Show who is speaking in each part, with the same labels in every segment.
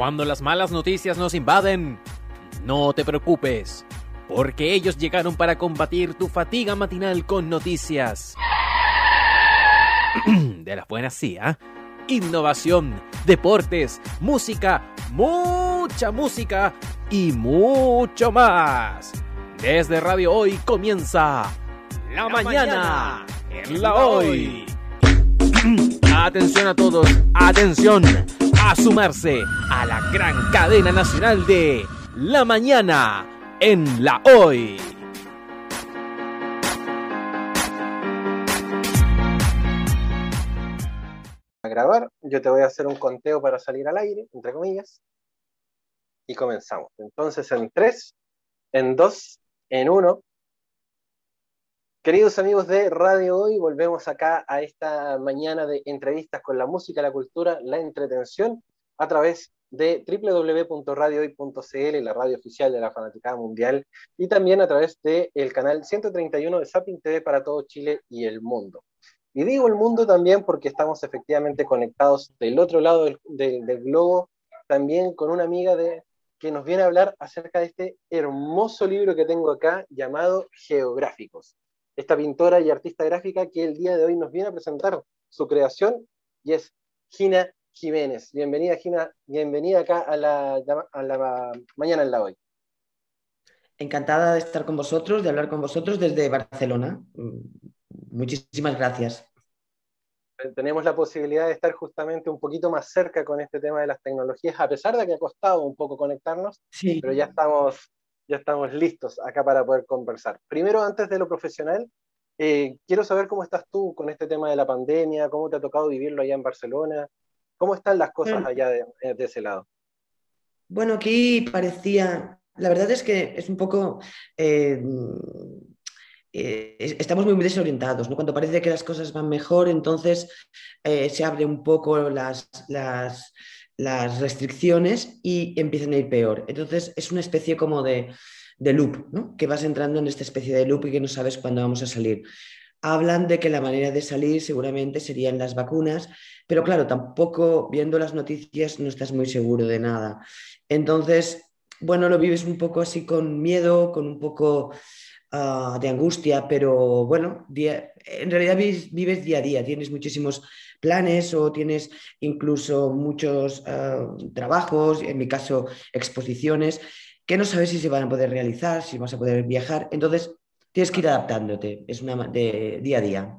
Speaker 1: Cuando las malas noticias nos invaden, no te preocupes, porque ellos llegaron para combatir tu fatiga matinal con noticias. De las buenas, sí, ¿ah? Innovación, deportes, música, mucha música y mucho más. Desde Radio Hoy comienza La, mañana, en La Hoy. Atención a todos, atención a sumarse a la gran cadena nacional de La Mañana en La Hoy.
Speaker 2: A grabar, yo te voy a hacer un conteo para salir al aire, entre comillas, y comenzamos. Entonces, en 3, en 2, en 1. Queridos amigos de Radio Hoy, volvemos acá a esta mañana de entrevistas con la música, la cultura, la entretención, a través de www.radiohoy.cl, la radio oficial de la Fanaticada Mundial, y también a través del canal 131 de Zapping TV para todo Chile y el mundo. Y digo el mundo también porque estamos efectivamente conectados del otro lado del, del, del globo, también con una amiga de, que nos viene a hablar acerca de este hermoso libro que tengo acá llamado Geográficos. Esta pintora y artista gráfica que el día de hoy nos viene a presentar su creación y es Gina Jiménez. Bienvenida, Gina. Bienvenida acá a la, a la mañana en la hoy.
Speaker 3: Encantada de estar con vosotros, de hablar con vosotros desde Barcelona. Muchísimas gracias.
Speaker 2: Tenemos la posibilidad de estar justamente un poquito más cerca con este tema de las tecnologías, a pesar de que ha costado un poco conectarnos, sí. pero ya estamos, ya estamos listos acá para poder conversar. Primero, antes de lo profesional, eh, quiero saber cómo estás tú con este tema de la pandemia, cómo te ha tocado vivirlo allá en Barcelona, cómo están las cosas bueno, allá de, de ese lado.
Speaker 3: Bueno, aquí parecía, la verdad es que es un poco... Eh, eh, estamos muy desorientados, ¿no? Cuando parece que las cosas van mejor, entonces eh, se abren un poco las, las, las, restricciones y empiezan a ir peor. Entonces es una especie como de, de loop, ¿no? Que vas entrando en esta especie de loop y que no sabes cuándo vamos a salir. Hablan de que la manera de salir seguramente serían las vacunas, pero claro, tampoco viendo las noticias no estás muy seguro de nada. Entonces, bueno, lo vives un poco así con miedo, con un poco uh, de angustia, pero bueno, día, en realidad vives, día a día, tienes muchísimos planes o tienes incluso muchos uh, trabajos, en mi caso exposiciones, que no sabes si se van a poder realizar, si vas a poder viajar, entonces tienes que ir adaptándote, es una de día a día.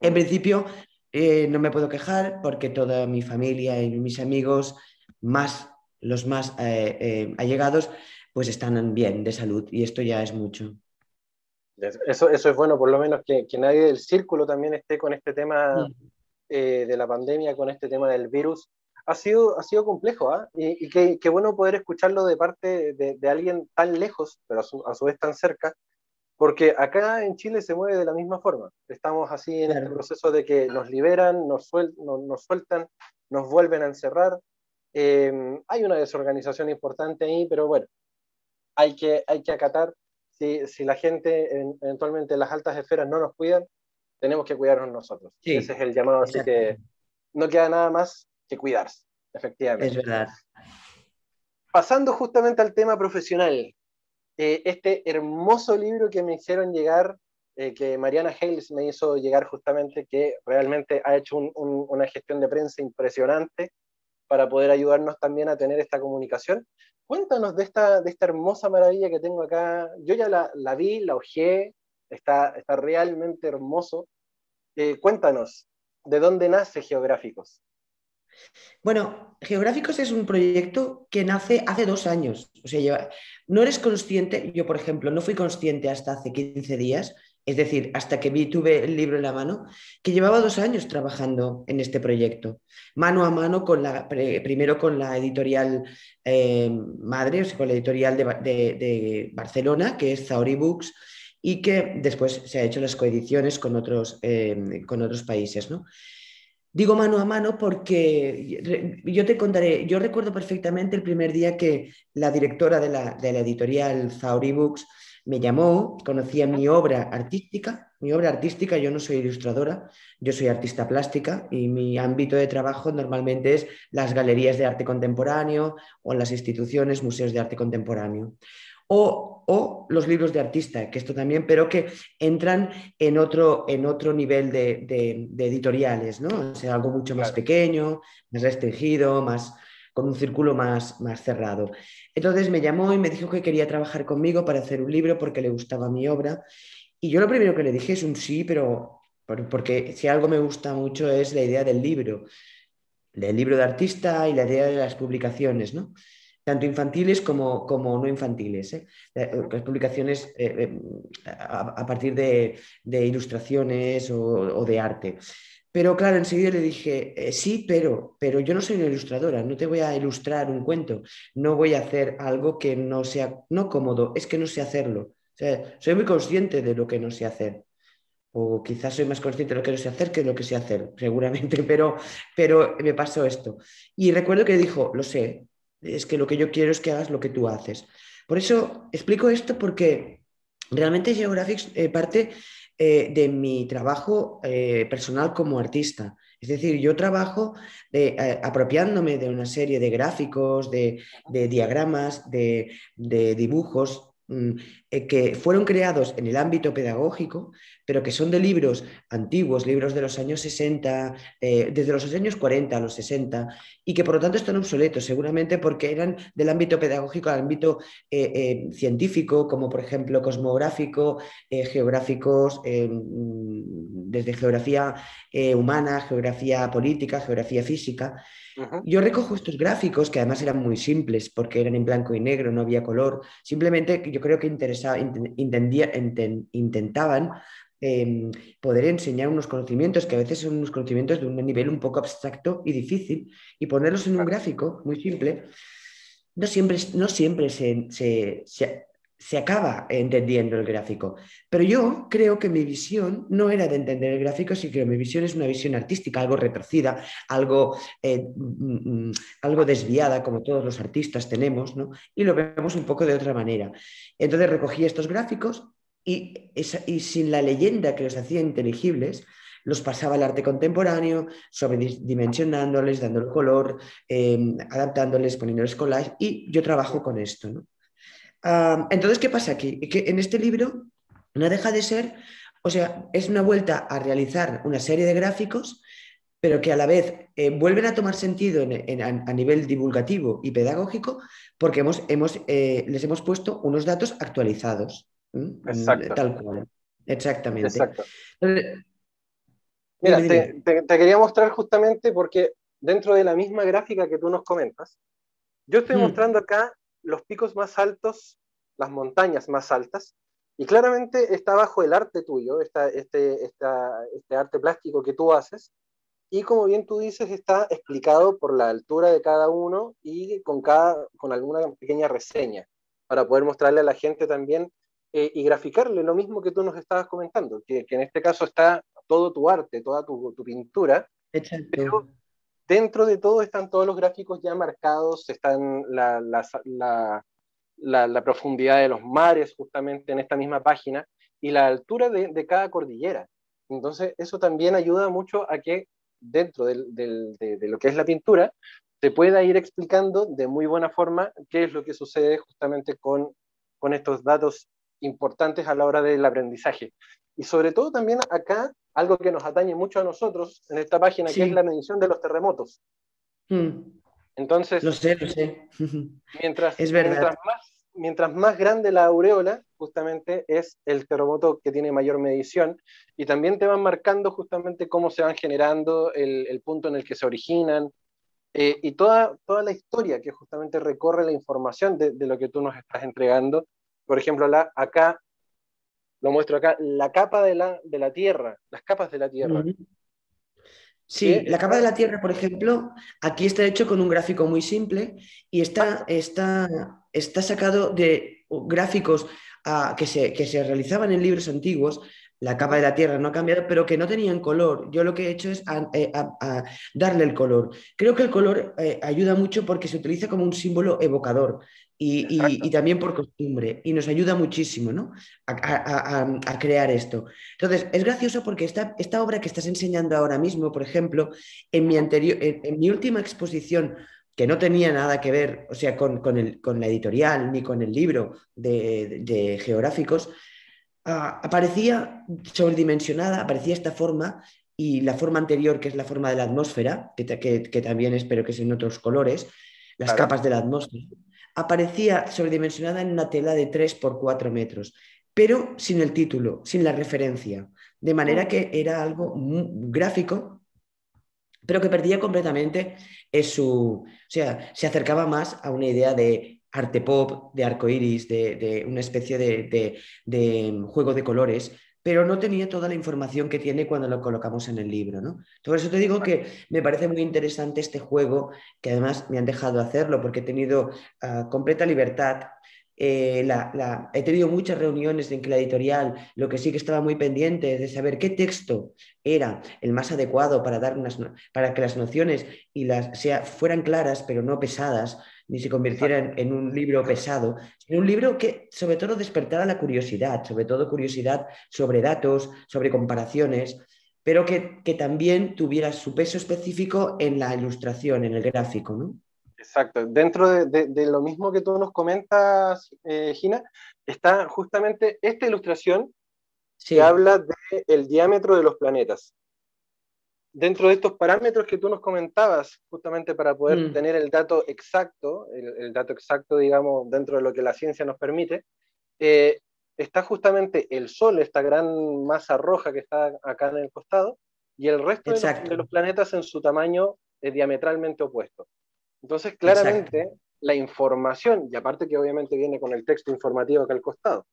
Speaker 3: En principio, eh, no me puedo quejar porque toda mi familia y mis amigos, más los más eh, eh, allegados, pues están bien de salud y esto ya es mucho.
Speaker 2: Eso, eso es bueno, por lo menos que, que nadie del círculo también esté con este tema mm. Eh, de la pandemia, con este tema del virus. Ha sido, ha sido complejo, ¿ah? ¿eh? Y, y qué, qué, bueno poder escucharlo de parte de, de alguien tan lejos, pero a su, a su, vez tan cerca, porque acá en Chile se mueve de la misma forma. Estamos así en claro. este proceso de que nos liberan, nos, suel, nos, nos sueltan, nos vuelven a encerrar. Eh, hay una desorganización importante ahí, pero bueno, hay que, hay que acatar si, si, la gente eventualmente las altas esferas no nos cuidan, tenemos que cuidarnos nosotros. Sí, Ese es el llamado, así que no queda nada más que cuidarse, efectivamente.
Speaker 3: Es verdad.
Speaker 2: Pasando justamente al tema profesional, eh, este hermoso libro que me hicieron llegar, eh, que Mariana Hales me hizo llegar justamente, que realmente ha hecho un, un, una gestión de prensa impresionante para poder ayudarnos también a tener esta comunicación. Cuéntanos de esta, de esta hermosa maravilla que tengo acá. Yo ya la, la vi, la ojeé, está, está realmente hermoso. Eh, cuéntanos, ¿de dónde nace Geográficos?
Speaker 3: Bueno, Geográficos es un proyecto que nace hace dos años. O sea, yo, no eres consciente, yo por ejemplo, no fui consciente hasta hace 15 días, es decir, hasta que vi, tuve el libro en la mano, que llevaba dos años trabajando en este proyecto, mano a mano, con la, primero con la editorial eh, madre, o sea, con la editorial de, Barcelona, que es Zauri Books, y que después se ha hecho las coediciones con otros, eh, con otros países. ¿no? Digo mano a mano porque yo te contaré, yo recuerdo perfectamente el primer día que la directora de la, de la editorial Zauri Books me llamó, conocía mi obra artística, mi obra artística, yo no soy ilustradora, yo soy artista plástica y mi ámbito de trabajo normalmente es las galerías de arte contemporáneo o las instituciones, museos de arte contemporáneo. O, los libros de artista, que esto también, pero que entran en otro, en otro nivel de, editoriales, ¿no? O sea, algo mucho más pequeño, más restringido, más, con un círculo más, más cerrado. Entonces me llamó y me dijo que quería trabajar conmigo para hacer un libro porque le gustaba mi obra. Y yo lo primero que le dije es un sí, pero porque si algo me gusta mucho es la idea del libro, del libro de artista y la idea de las publicaciones, ¿no? Tanto infantiles como, como no infantiles. ¿eh? Las publicaciones eh, a, partir de, ilustraciones o, de arte. Pero claro, enseguida le dije, eh, sí, pero, pero yo no soy una ilustradora, no te voy a ilustrar un cuento, no voy a hacer algo que no sea, no cómodo, es que no sé hacerlo. soy muy consciente de lo que no sé hacer. O quizás soy más consciente de lo que no sé hacer que de lo que sé hacer, seguramente, pero, pero me pasó esto. Y recuerdo que dijo, lo sé, es que lo que yo quiero es que hagas lo que tú haces. Por eso explico esto porque realmente Geographics eh, parte eh, de mi trabajo eh, personal como artista. Es decir, yo trabajo apropiándome de una serie de gráficos, de, diagramas, de, dibujos eh, que fueron creados en el ámbito pedagógico, pero que son de libros antiguos, libros de los años 60, eh, desde los años 40 a los 60, y que por lo tanto están obsoletos, seguramente porque eran del ámbito pedagógico al ámbito eh, científico, como por ejemplo cosmográfico, geográficos, mm, desde geografía humana, geografía política, geografía física. Yo recojo estos gráficos, que además eran muy simples, porque eran en blanco y negro, no había color. Simplemente yo creo que interesaba, intentaban em, poder enseñar unos conocimientos que a veces son unos conocimientos de un nivel un poco abstracto y difícil, y ponerlos en un gráfico muy simple, no siempre, no siempre se, se acaba entendiendo el gráfico. Pero yo creo que mi visión no era de entender el gráfico, sino que mi visión es una visión artística, algo retorcida, algo, eh, mm, mm, algo desviada, como todos los artistas tenemos, ¿no? y lo vemos un poco de otra manera. Entonces recogí estos gráficos y, y sin la leyenda que los hacía inteligibles, los pasaba al arte contemporáneo, sobredimensionándoles, dándole color, eh, adaptándoles, poniéndoles collage, y yo trabajo con esto. ¿no? Entonces, ¿qué pasa aquí? Que en este libro no deja de ser, o sea, es una vuelta a realizar una serie de gráficos, pero que a la vez eh, vuelven a tomar sentido a nivel divulgativo y pedagógico porque hemos, hemos, eh, les hemos puesto unos datos actualizados.
Speaker 2: Exacto.
Speaker 3: Tal cual. Exactamente.
Speaker 2: Exacto. Mira, te, quería mostrar justamente porque dentro de la misma gráfica que tú nos comentas, yo estoy mm. mostrando acá los picos más altos, las montañas más altas, y claramente está bajo el arte tuyo, este, este arte plástico que tú haces, y como bien tú dices, está explicado por la altura de cada uno y con, cada, con alguna pequeña reseña, para poder mostrarle a la gente también eh, y graficarle lo mismo que tú nos estabas comentando, que, en este caso está todo tu arte, toda tu, tu pintura, pero Dentro de todo están todos los gráficos ya marcados, están la, profundidad de los mares justamente en esta misma página y la altura de, cada cordillera. Entonces, eso también ayuda mucho a que dentro de, lo que es la pintura se pueda ir explicando de muy buena forma qué es lo que sucede justamente con estos datos importantes a la hora del aprendizaje. Y sobre todo también acá algo que nos atañe mucho a nosotros en esta página, que es la medición de los terremotos.
Speaker 3: Mm. Entonces, lo sé, lo sé.
Speaker 2: Mientras, es verdad. Mientras más, grande la aureola, justamente es el terremoto que tiene mayor medición, y también te van marcando justamente cómo se van generando, el, punto en el que se originan, eh, y toda, toda la historia que justamente recorre la información de, lo que tú nos estás entregando. Por ejemplo, la, acá lo muestro acá, la capa de la, de la Tierra, las capas de la Tierra.
Speaker 3: Sí, la capa de la Tierra, por ejemplo, aquí está hecho con un gráfico muy simple y está, está, está sacado de gráficos ah, que, se, que se realizaban en libros antiguos la capa de la Tierra no ha cambiado, pero que no tenían color. Yo lo que he hecho es eh, darle el color. Creo que el color eh, ayuda mucho porque se utiliza como un símbolo evocador y, también por costumbre y nos ayuda muchísimo ¿no? a, crear esto. Entonces, es gracioso porque esta, esta obra que estás enseñando ahora mismo, por ejemplo, en mi, anterior, en, mi última exposición que no tenía nada que ver, o sea, con, con, el, con la editorial ni con el libro de, de geográficos, Ah, aparecía sobredimensionada, aparecía esta forma y la forma anterior, que es la forma de la atmósfera, que, que, también espero que sean otros colores, las capas de la atmósfera, aparecía sobredimensionada en una tela de 3 por 4 metros, pero sin el título, sin la referencia, de manera que era algo gráfico, pero que perdía completamente su, o sea, se acercaba más a una idea de arte pop, de arco iris, de, una especie de, juego de colores, pero no tenía toda la información que tiene cuando lo colocamos en el libro. ¿no? Por eso te digo que me parece muy interesante este juego, que además me han dejado hacerlo porque he tenido ah, completa libertad. Eh, he tenido muchas reuniones en que la editorial lo que sí que estaba muy pendiente de saber qué texto era el más adecuado para, dar para que las nociones y las, sea, fueran claras pero no pesadas ni se convirtiera en, un libro pesado, sino un libro que sobre todo despertara la curiosidad, sobre todo curiosidad sobre datos, sobre comparaciones, pero que, también tuviera su peso específico en la ilustración, en el gráfico, ¿no?
Speaker 2: Exacto. Dentro de, lo mismo que tú nos comentas, eh, Gina, está justamente esta ilustración que habla del diámetro de los planetas dentro de estos parámetros que tú nos comentabas, justamente para poder mm. tener el dato exacto, el, dato exacto, digamos, dentro de lo que la ciencia nos permite, eh, está justamente el Sol, esta gran masa roja que está acá en el costado, y el resto de los, planetas en su tamaño es eh, diametralmente opuesto. Entonces, claramente, la información, y aparte que obviamente viene con el texto informativo acá al costado,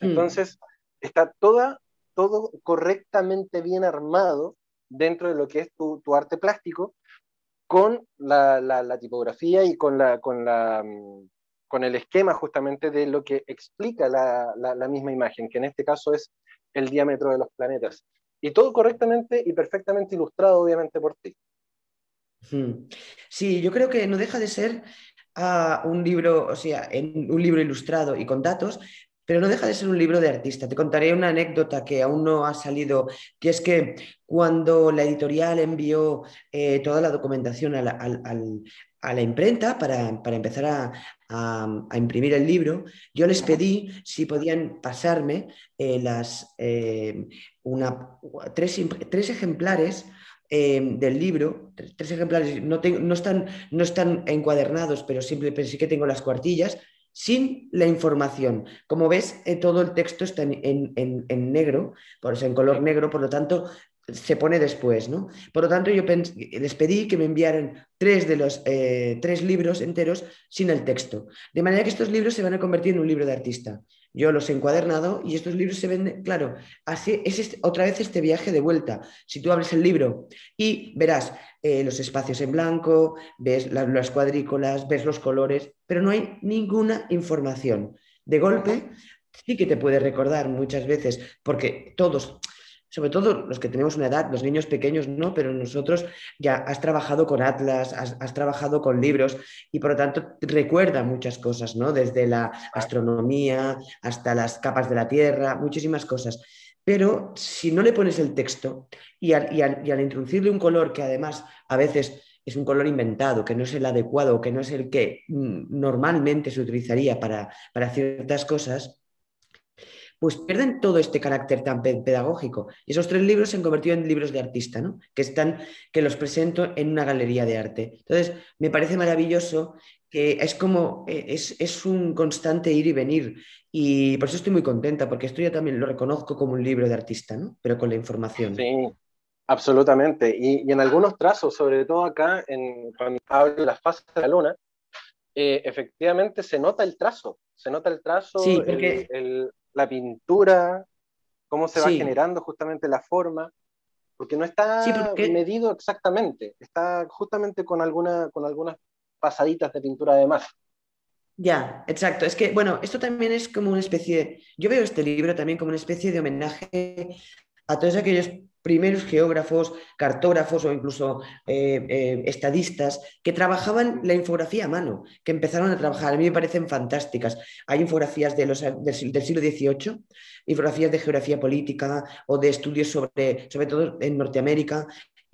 Speaker 2: mm. entonces está toda, todo correctamente bien armado dentro de lo que es tu, arte plástico con la, tipografía y con, la, con, la, mm, con el esquema justamente de lo que explica la, misma imagen, que en este caso es el diámetro de los planetas. Y todo correctamente y perfectamente ilustrado, obviamente, por ti.
Speaker 3: Sí, yo creo que no deja de ser ah, un libro, o sea, un libro ilustrado y con datos, pero no deja de ser un libro de artista. Te contaré una anécdota que aún no ha salido, que es que cuando la editorial envió eh, toda la documentación a la, imprenta para, empezar a, imprimir el libro, yo les pedí si podían pasarme eh, las, eh, una, tres, tres ejemplares del libro, tres, ejemplares, no, no, están, no están encuadernados, pero, simplemente sí que tengo las cuartillas, sin la información. Como ves, eh, todo el texto está en, negro, por eso en color negro, por lo tanto, se pone después, ¿no? Por lo tanto, yo les pedí que me enviaran tres de los eh, tres libros enteros sin el texto. De manera que estos libros se van a convertir en un libro de artista. Yo los he encuadernado y estos libros se venden, claro, así es este, otra vez este viaje de vuelta. Si tú abres el libro y verás eh, los espacios en blanco, ves las cuadrículas, ves los colores, pero no hay ninguna información. De golpe, sí que te puede recordar muchas veces, porque todos, sobre todo los que tenemos una edad, los niños pequeños no, pero nosotros ya has trabajado con atlas, has, trabajado con libros y por lo tanto recuerda muchas cosas, ¿no? Desde la astronomía hasta las capas de la Tierra, muchísimas cosas. Pero si no le pones el texto y al, introducirle un color que además a veces es un color inventado, que no es el adecuado, que no es el que mm, normalmente se utilizaría para, para ciertas cosas, pues pierden todo este carácter tan pedagógico. Y esos tres libros se han convertido en libros de artista, ¿no? que, están, que los presento en una galería de arte. Entonces, me parece maravilloso que es como, eh, es, un constante ir y venir. Y por eso estoy muy contenta, porque esto yo también lo reconozco como un libro de artista, ¿no? pero con la información.
Speaker 2: Sí, absolutamente. Y, en algunos trazos, sobre todo acá, en, cuando hablo de las fases de la luna, eh, efectivamente se nota el trazo, se nota el trazo, sí, porque... el, la pintura, cómo se va generando justamente la forma, porque no está medido exactamente, está justamente con, alguna, con algunas pasaditas de pintura de más.
Speaker 3: Ya, exacto. Es que, bueno, esto también es como una especie, yo veo este libro también como una especie de homenaje a todos aquellos primeros geógrafos, cartógrafos o incluso eh, eh, estadistas que trabajaban la infografía a mano, que empezaron a trabajar. A mí me parecen fantásticas. Hay infografías de los, del, siglo XVIII, infografías de geografía política o de estudios sobre, sobre todo en Norteamérica,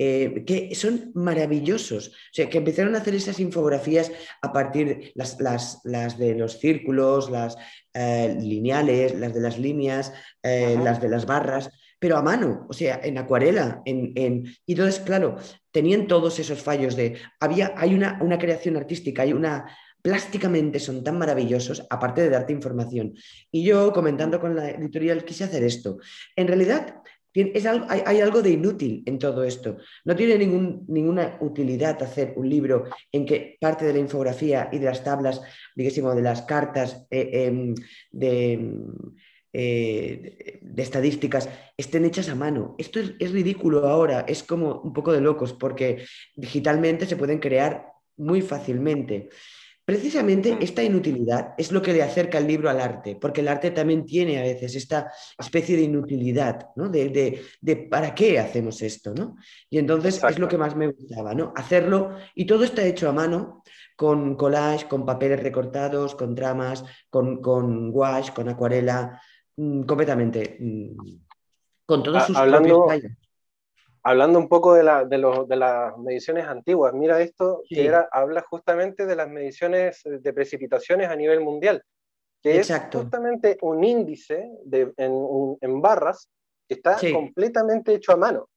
Speaker 3: eh, que son maravillosos. O sea, que empezaron a hacer esas infografías a partir las, las, las de los círculos, las lineales, las de las líneas, las de las barras pero a mano, o sea, en acuarela. En, en... Y entonces, claro, tenían todos esos fallos de, había, hay una, una creación artística, hay una, plásticamente son tan maravillosos, aparte de darte información. Y yo, comentando con la editorial, quise hacer esto. En realidad, hay, algo de inútil en todo esto. No tiene ninguna utilidad hacer un libro en que parte de la infografía y de las tablas, digamos, de las cartas eh, de eh, de estadísticas estén hechas a mano. Esto es, ridículo ahora, es como un poco de locos, porque digitalmente se pueden crear muy fácilmente. Precisamente esta inutilidad es lo que le acerca el libro al arte, porque el arte también tiene a veces esta especie de inutilidad, ¿no? De, ¿para qué hacemos esto? ¿no? Y entonces es lo que más me gustaba, ¿no? Hacerlo, y todo está hecho a mano, con collage, con papeles recortados, con tramas, con, con gouache, con acuarela, Mm, completamente. Mm, con todos sus
Speaker 2: hablando, hablando un poco de, la, de, de, las mediciones antiguas, mira esto, que era, habla justamente de las mediciones de precipitaciones a nivel mundial, que es justamente un índice de, en, en, barras que está completamente hecho a mano.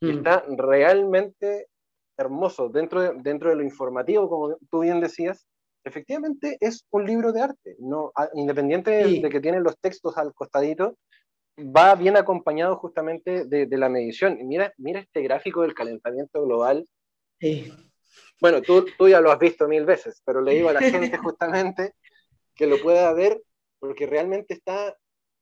Speaker 2: Y mm. está realmente hermoso. Dentro de, dentro de lo informativo, como tú bien decías, efectivamente es un libro de arte, no, independiente de que tiene los textos al costadito, va bien acompañado justamente de, la medición. Mira, mira este gráfico del calentamiento global. Bueno, tú, tú ya lo has visto mil veces, pero le digo a la gente justamente que lo pueda ver porque realmente está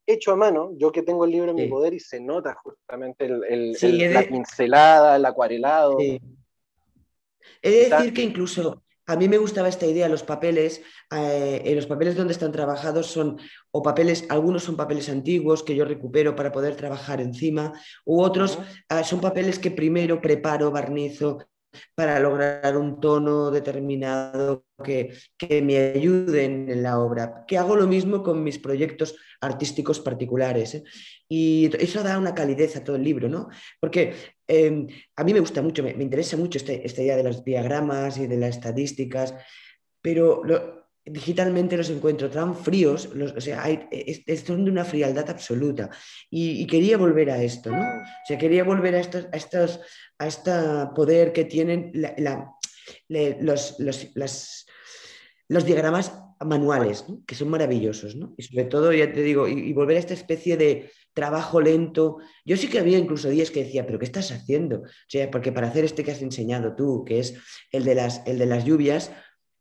Speaker 2: hecho a mano. Yo que tengo el libro en mi poder y se nota justamente el, la pincelada, el acuarelado.
Speaker 3: He de decir que incluso a mí me gustaba esta idea, los papeles, eh, los papeles donde están trabajados son o papeles, algunos son papeles antiguos que yo recupero para poder trabajar encima, u otros ah, son papeles que primero preparo, barnizo, para lograr un tono determinado que, me ayuden en la obra, que hago lo mismo con mis proyectos artísticos particulares. ¿eh? Y eso da una calidez a todo el libro, ¿no? Porque em, a mí me gusta mucho, me, interesa mucho este, esta idea de los diagramas y de las estadísticas, pero digitalmente los encuentro tan fríos, o sea, hay, son de una frialdad absoluta. Y, quería volver a esto, ¿no? O sea, quería volver a estos, a estos, a este poder que tienen los, diagramas manuales, que son maravillosos, ¿no? Y sobre todo, ya te digo, y, volver a esta especie de trabajo lento. Yo sí que había incluso días que decía, pero ¿qué estás haciendo? O sea, porque para hacer este que has enseñado tú, que es el de las, el de las lluvias,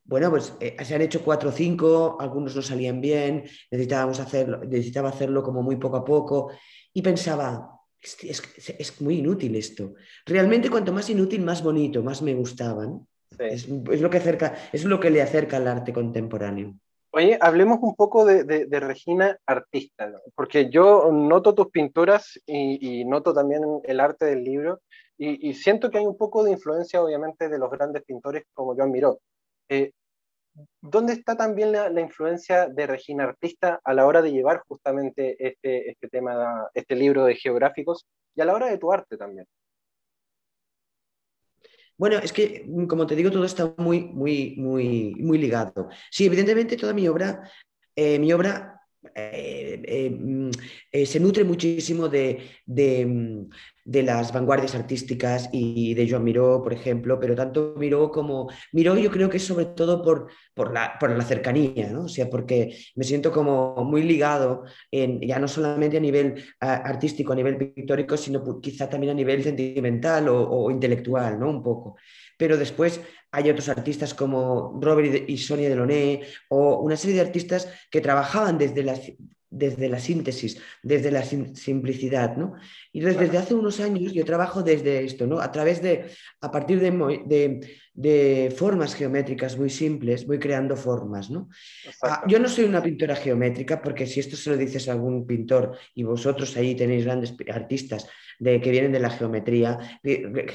Speaker 3: bueno, pues eh, se han hecho cuatro o cinco, algunos no salían bien, necesitábamos hacerlo, necesitaba hacerlo como muy poco a poco y pensaba, es, muy inútil esto. Realmente cuanto más inútil, más bonito, más me gustaban. Es, lo que acerca, es lo que le acerca al arte contemporáneo.
Speaker 2: Oye, hablemos un poco de, Regina artista, porque yo noto tus pinturas y, noto también el arte del libro y, y, siento que hay un poco de influencia obviamente de los grandes pintores como Joan Miró. Eh, ¿Dónde está también la, influencia de Regina Artista a la hora de llevar justamente este, este tema, este libro de geográficos y a la hora de tu arte también?
Speaker 3: Bueno, es que, como te digo, todo está muy, muy, muy, muy ligado. Sí, evidentemente toda mi obra, eh, mi obra eh, eh, mm, se nutre muchísimo de, mm, de, las vanguardias artísticas y de Joan Miró, por ejemplo, pero tanto Miró como... Miró yo creo que es sobre todo por, por, la, por la cercanía, ¿no? O sea, porque me siento como muy ligado, en, ya no solamente a nivel artístico, a nivel pictórico, sino quizá también a nivel sentimental o, intelectual, ¿no? Un poco. Pero después hay otros artistas como Robert y Sonia Delaunay o una serie de artistas que trabajaban desde la, desde la síntesis, desde la simplicidad, ¿no? Y desde hace unos años yo trabajo desde esto, ¿no? A través de, a partir de, de, formas geométricas muy simples, voy creando formas, ¿no? Ah, yo no soy una pintora geométrica, porque si esto se lo dices a algún pintor y vosotros ahí tenéis grandes artistas de, que vienen de la geometría,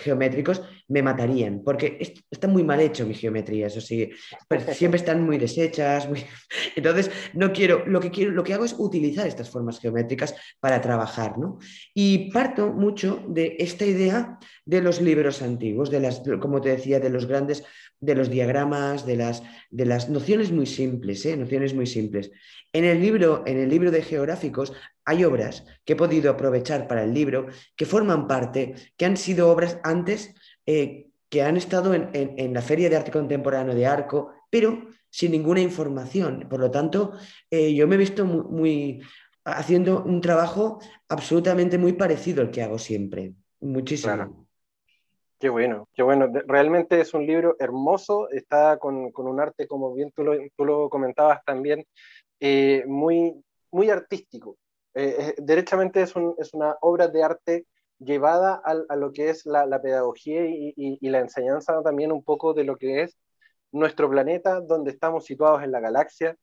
Speaker 3: geométricos, me matarían, porque está muy mal hecho mi geometría, eso sí, pues siempre están muy deshechas, entonces no quiero, lo que quiero, lo que hago es utilizar estas formas geométricas para trabajar, ¿no? Y parto mucho de esta idea de los libros antiguos, de las, como te decía, de los grandes, de los diagramas, de las, de las nociones muy simples, ¿eh? nociones muy simples. En el libro, en el libro de geográficos hay obras que he podido aprovechar para el libro que forman parte, que han sido obras antes, eh, que han estado en, la Feria de Arte Contemporáneo de Arco, pero sin ninguna información. Por lo tanto, eh, yo me he visto muy, haciendo un trabajo absolutamente muy parecido al que hago siempre. Muchísimo.
Speaker 2: Qué bueno, qué bueno. Realmente es un libro hermoso, está con, un arte, como bien tú lo, tú lo comentabas también, eh, muy, muy artístico. Eh, eh, derechamente es, una obra de arte llevada a, lo que es la, pedagogía y, la enseñanza también un poco de lo que es nuestro planeta, donde estamos situados en la galaxia,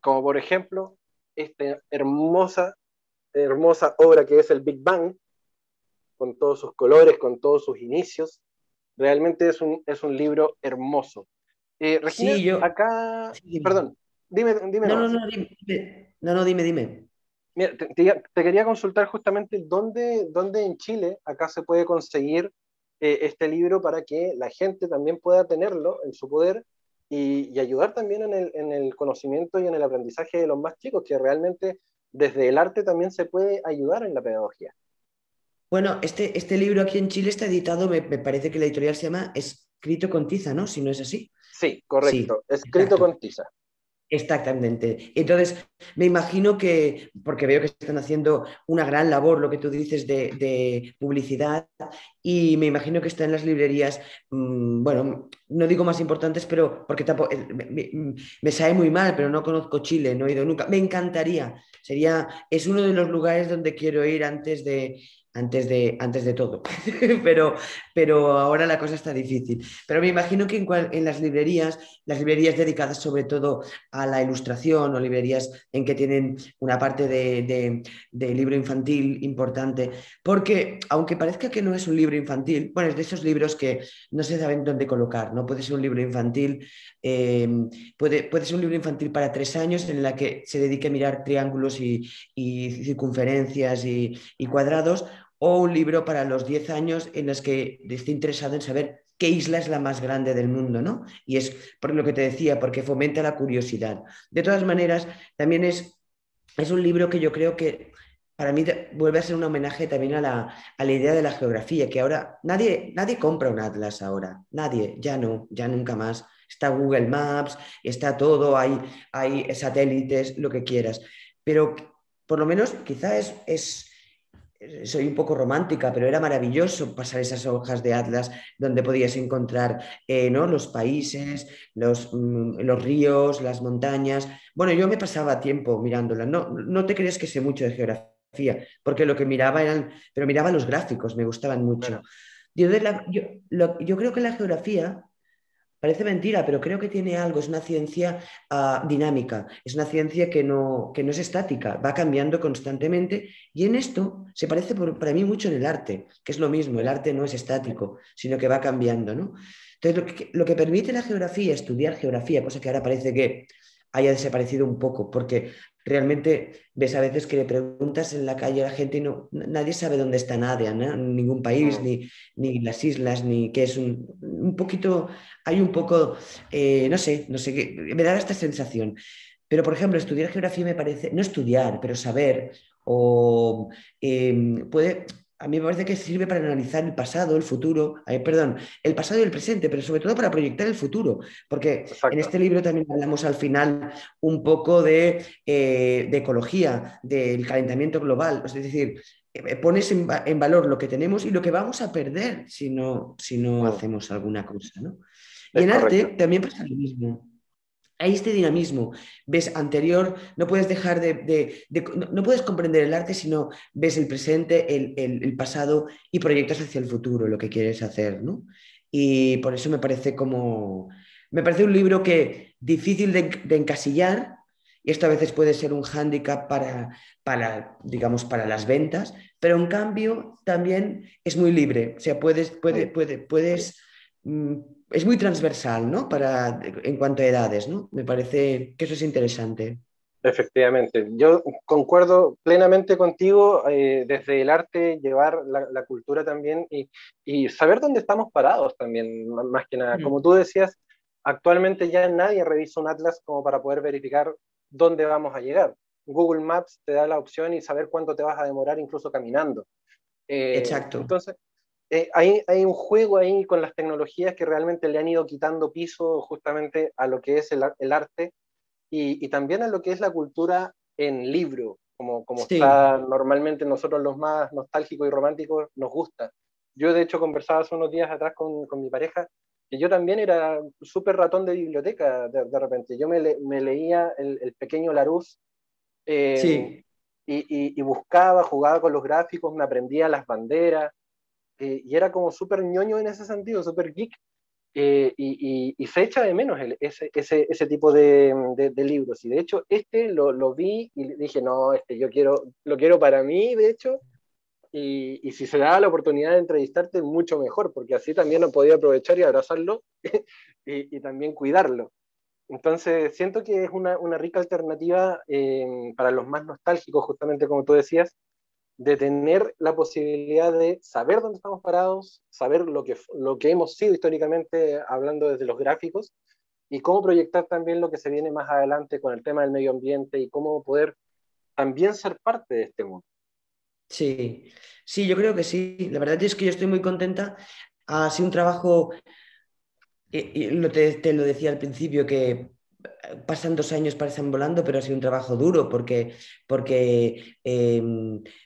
Speaker 2: como por ejemplo esta hermosa, hermosa obra que es el Big Bang, con todos sus colores, con todos sus inicios. Realmente es un, es un libro hermoso. Eh, sí, yo... acá, perdón, dime, dime.
Speaker 3: No, no, no, dime, no, no, dime, dime.
Speaker 2: Mira, te, quería consultar justamente dónde, dónde en Chile acá se puede conseguir eh, este libro para que la gente también pueda tenerlo en su poder y, y ayudar también en el, en el, conocimiento y en el aprendizaje de los más chicos, que realmente desde el arte también se puede ayudar en la pedagogía.
Speaker 3: Bueno, este, este libro aquí en Chile está editado, me, parece que la editorial se llama Escrito con Tiza, ¿no? Si no es así.
Speaker 2: Sí, correcto. Escrito con Tiza.
Speaker 3: Exactamente. Entonces, me imagino que, porque veo que están haciendo una gran labor, lo que tú dices, de, publicidad, y me imagino que está en las librerías, mm, bueno, no digo más importantes, pero porque tampoco, eh, me, me, sabe muy mal, pero no conozco Chile, no he ido nunca. Me encantaría. Sería, es uno de los lugares donde quiero ir antes de, antes de, antes de todo, pero, pero ahora la cosa está difícil. Pero me imagino que en, las librerías, las librerías dedicadas sobre todo a la ilustración o librerías en que tienen una parte de, de, libro infantil importante, porque aunque parezca que no es un libro infantil, bueno, es de esos libros que no se saben dónde colocar, ¿no? Puede ser un libro infantil, em, puede, puede ser un libro infantil para tres años en la que se dedique a mirar triángulos y, y circunferencias y, y cuadrados, o un libro para los 10 años en los que esté interesado en saber qué isla es la más grande del mundo, ¿no? Y es por lo que te decía, porque fomenta la curiosidad. De todas maneras, también es, es un libro que yo creo que para mí vuelve a ser un homenaje también a la, a la, idea de la geografía, que ahora nadie, nadie compra un atlas ahora, nadie, ya no, ya nunca más. Está Google Maps, está todo, hay, hay satélites, lo que quieras. Pero por lo menos quizá es, es soy un poco romántica, pero era maravilloso pasar esas hojas de atlas donde podías encontrar eh, ¿no? los países, los, mm, los, ríos, las montañas. Bueno, yo me pasaba tiempo mirándolas. No, no te crees que sé mucho de geografía, porque lo que miraba eran, pero miraba los gráficos, me gustaban mucho. Yo, yo creo que la geografía Parece mentira, pero creo que tiene algo, es una ciencia ah, dinámica, es una ciencia que no, que no es estática, va cambiando constantemente y en esto se parece para mí mucho en el arte, que es lo mismo, el arte no es estático, sino que va cambiando. ¿no? Entonces, lo que, lo que permite la geografía, estudiar geografía, cosa que ahora parece que haya desaparecido un poco, porque realmente ves a veces que le preguntas en la calle a la gente y no, nadie sabe dónde está nadie, ningún país, ni, ni, las islas, ni qué es un, un poquito, hay un poco, eh, no sé, no sé, me da esta sensación. Pero, por ejemplo, estudiar geografía me parece, no estudiar, pero saber, o em, puede, a mí me parece que sirve para analizar el pasado, el futuro, perdón, el pasado y el presente, pero sobre todo para proyectar el futuro, porque en este libro también hablamos al final un poco de, eh, ecología, del calentamiento global, es decir, eh, pones en, valor lo que tenemos y lo que vamos a perder si no, si no hacemos alguna cosa. ¿no? Y en arte también pasa lo mismo. Hay este dinamismo. Ves anterior, no puedes dejar de, no, puedes comprender el arte si no ves el presente, el, pasado y proyectas hacia el futuro lo que quieres hacer, ¿no? Y por eso me parece como, me parece un libro que difícil de, encasillar, y esto a veces puede ser un hándicap para, para, digamos, para las ventas, pero en cambio también es muy libre, o sea, puedes, puede, puede, puedes es muy transversal, ¿no? Para, en cuanto a edades, ¿no? Me parece que eso es interesante.
Speaker 2: Efectivamente, yo concuerdo plenamente contigo eh, desde el arte, llevar la, cultura también y, saber dónde estamos parados también, más que nada. Mm. Como tú decías, actualmente ya nadie revisa un atlas como para poder verificar dónde vamos a llegar. Google Maps te da la opción y saber cuánto te vas a demorar incluso caminando.
Speaker 3: Eh, Exacto.
Speaker 2: Entonces, eh, hay, hay, un juego ahí con las tecnologías que realmente le han ido quitando piso justamente a lo que es el, el arte y, y, también a lo que es la cultura en libro, como, como está normalmente nosotros los más nostálgicos y románticos nos gusta. Yo de hecho conversaba hace unos días atrás con, con mi pareja que yo también era súper ratón de biblioteca de, de repente. Yo me, me leía el, el, pequeño Larus eh, sí. y, y, y buscaba, jugaba con los gráficos, me aprendía las banderas eh, y era como súper ñoño en ese sentido, súper geek, eh, y, y, se echa de menos ese, ese, ese, tipo de, de, libros. Y de hecho, este lo, lo, vi y dije, no, este yo quiero, lo quiero para mí, de hecho, y, y, si se da la oportunidad de entrevistarte, mucho mejor, porque así también lo podía aprovechar y abrazarlo y, y, también cuidarlo. Entonces, siento que es una, una rica alternativa eh, para los más nostálgicos, justamente como tú decías, de tener la posibilidad de saber dónde estamos parados, saber lo que, lo que hemos sido históricamente hablando desde los gráficos y cómo proyectar también lo que se viene más adelante con el tema del medio ambiente y cómo poder también ser parte de este mundo.
Speaker 3: Sí, sí, yo creo que sí. La verdad es que yo estoy muy contenta. Ha sido un trabajo, y, lo te, te, lo decía al principio, que pasan dos años, parecen volando, pero ha sido un trabajo duro porque, porque, eh,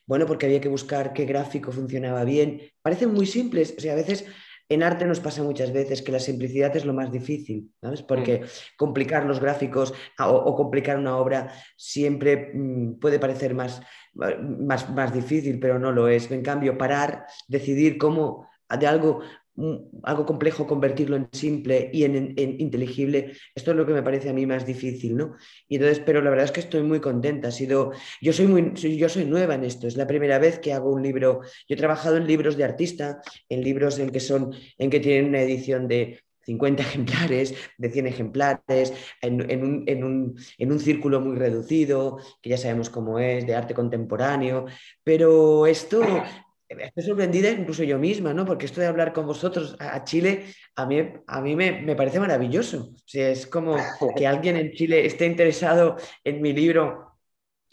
Speaker 3: bueno, porque había que buscar qué gráfico funcionaba bien. Parecen muy simples, o sea, a veces en arte nos pasa muchas veces que la simplicidad es lo más difícil, ¿sabes? Porque mm. complicar los gráficos o, o, complicar una obra siempre mm, puede parecer más, más, más difícil, pero no lo es. En cambio, parar, decidir cómo de algo algo complejo convertirlo en simple y en, inteligible, esto es lo que me parece a mí más difícil, ¿no? Y entonces, pero la verdad es que estoy muy contenta, ha sido, yo soy muy, yo soy nueva en esto, es la primera vez que hago un libro, yo he trabajado en libros de artista, en libros en que son, en que tienen una edición de 50 ejemplares, de 100 ejemplares, en, en, un, en, un, en, un, círculo muy reducido, que ya sabemos cómo es, de arte contemporáneo, pero esto estoy sorprendida incluso yo misma, ¿no? Porque esto de hablar con vosotros a, Chile, a mí, a mí me, me, parece maravilloso. O sea, es como que alguien en Chile esté interesado en mi libro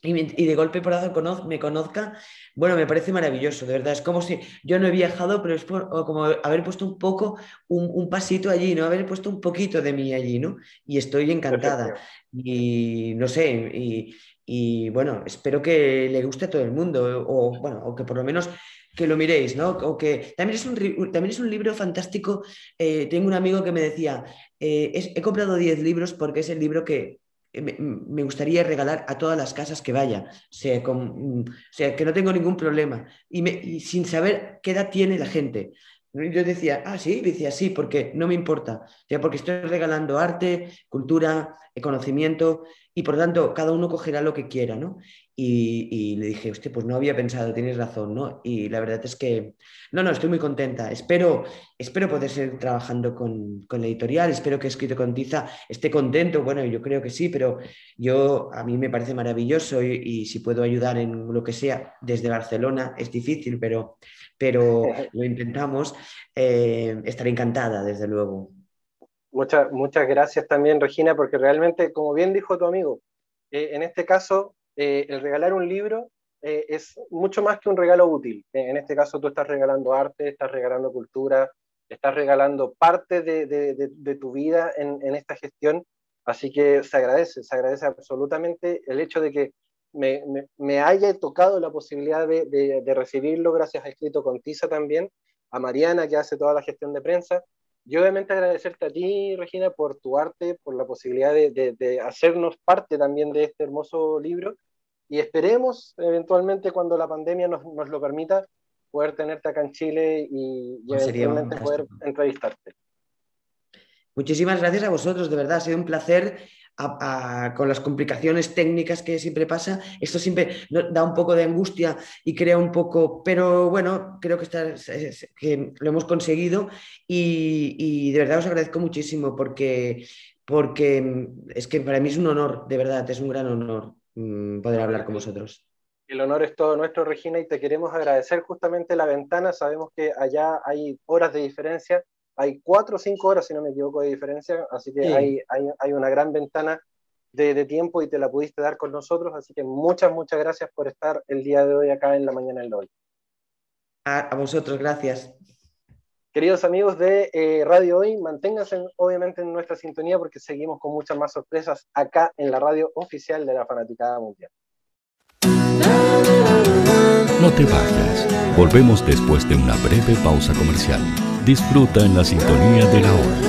Speaker 3: y, y de golpe por lado me conozca, bueno, me parece maravilloso, de verdad. Es como si yo no he viajado, pero es por, como haber puesto un poco, un, un, pasito allí, ¿no? Haber puesto un poquito de mí allí, ¿no? Y estoy encantada. Y no sé, y, y bueno, espero que le guste a todo el mundo, o bueno, o que por lo menos que lo miréis, ¿no? O que también es un, también es un libro fantástico. Eh, tengo un amigo que me decía, eh, es, he comprado 10 libros porque es el libro que me, me, gustaría regalar a todas las casas que vaya, o sea, con, o sea que no tengo ningún problema. Y, y, sin saber qué edad tiene la gente. Yo decía, ah, sí, decía, sí, porque no me importa, o porque estoy regalando arte, cultura, conocimiento, y por tanto cada uno cogerá lo que quiera, ¿no? Y, y, le dije, hostia, pues no había pensado, tienes razón, ¿no? Y la verdad es que, no, no, estoy muy contenta. Espero, espero poder seguir trabajando con, con la editorial, espero que Escrito con Tiza esté contento. Bueno, yo creo que sí, pero yo, a mí me parece maravilloso y, y si puedo ayudar en lo que sea desde Barcelona, es difícil, pero, pero lo intentamos. Eh, estaré encantada, desde luego.
Speaker 2: Muchas, muchas gracias también, Regina, porque realmente, como bien dijo tu amigo, eh, en este caso, eh, el regalar un libro eh, es mucho más que un regalo útil. en este caso, tú estás regalando arte, estás regalando cultura, estás regalando parte de, de, de, tu vida en, en, esta gestión. Así que se agradece, se agradece absolutamente el hecho de que me, me, me haya tocado la posibilidad de, recibirlo gracias a Escrito con Tiza también, a Mariana que hace toda la gestión de prensa y obviamente agradecerte a ti, Regina, por tu arte, por la posibilidad de, hacernos parte también de este hermoso libro. Y esperemos, eventualmente, cuando la pandemia nos, lo permita, poder tenerte acá en Chile y, y eventualmente poder entrevistarte.
Speaker 3: Muchísimas gracias a vosotros, de verdad, ha sido un placer con las complicaciones técnicas que siempre pasa, esto siempre da un poco de angustia y crea un poco, pero bueno, creo que, está, que lo hemos conseguido y, de verdad os agradezco muchísimo porque, porque es que para mí es un honor, de verdad, es un gran honor mm, poder hablar con vosotros.
Speaker 2: El honor es todo nuestro, Regina, y te queremos agradecer justamente la ventana. Sabemos que allá hay horas de diferencia hay cuatro o cinco horas, si no me equivoco, de diferencia, así que hay, hay, una gran ventana de, tiempo y te la pudiste dar con nosotros, así que muchas, muchas gracias por estar el día de hoy acá en la mañana del hoy.
Speaker 3: A, vosotros, gracias.
Speaker 2: Queridos amigos de eh, Radio Hoy, manténganse obviamente en nuestra sintonía porque seguimos con muchas más sorpresas acá en la radio oficial de la Fanaticada Mundial.
Speaker 4: No te vayas, volvemos después de una breve pausa comercial. Disfruta en la sintonía de la hora.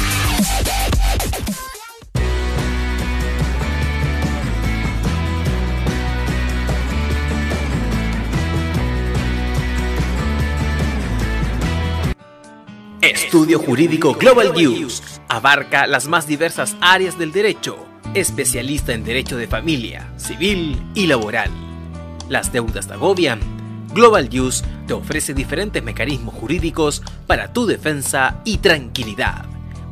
Speaker 5: Estudio Jurídico Global News abarca las más diversas áreas del derecho, especialista en derecho de familia, civil y laboral. Las deudas te agobian. Global News te ofrece diferentes mecanismos jurídicos para tu defensa y tranquilidad.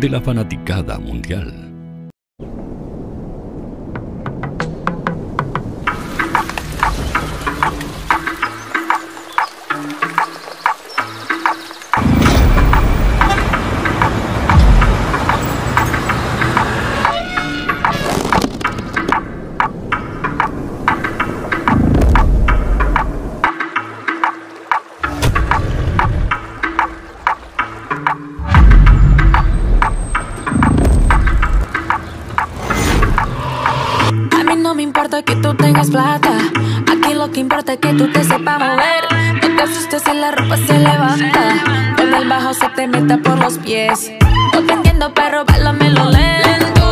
Speaker 4: de la fanaticada mundial.
Speaker 6: Tú te sepas mover. No te asustes si la ropa se levanta. Cuando el bajo se te meta por los pies. No te entiendo, pero lo lento.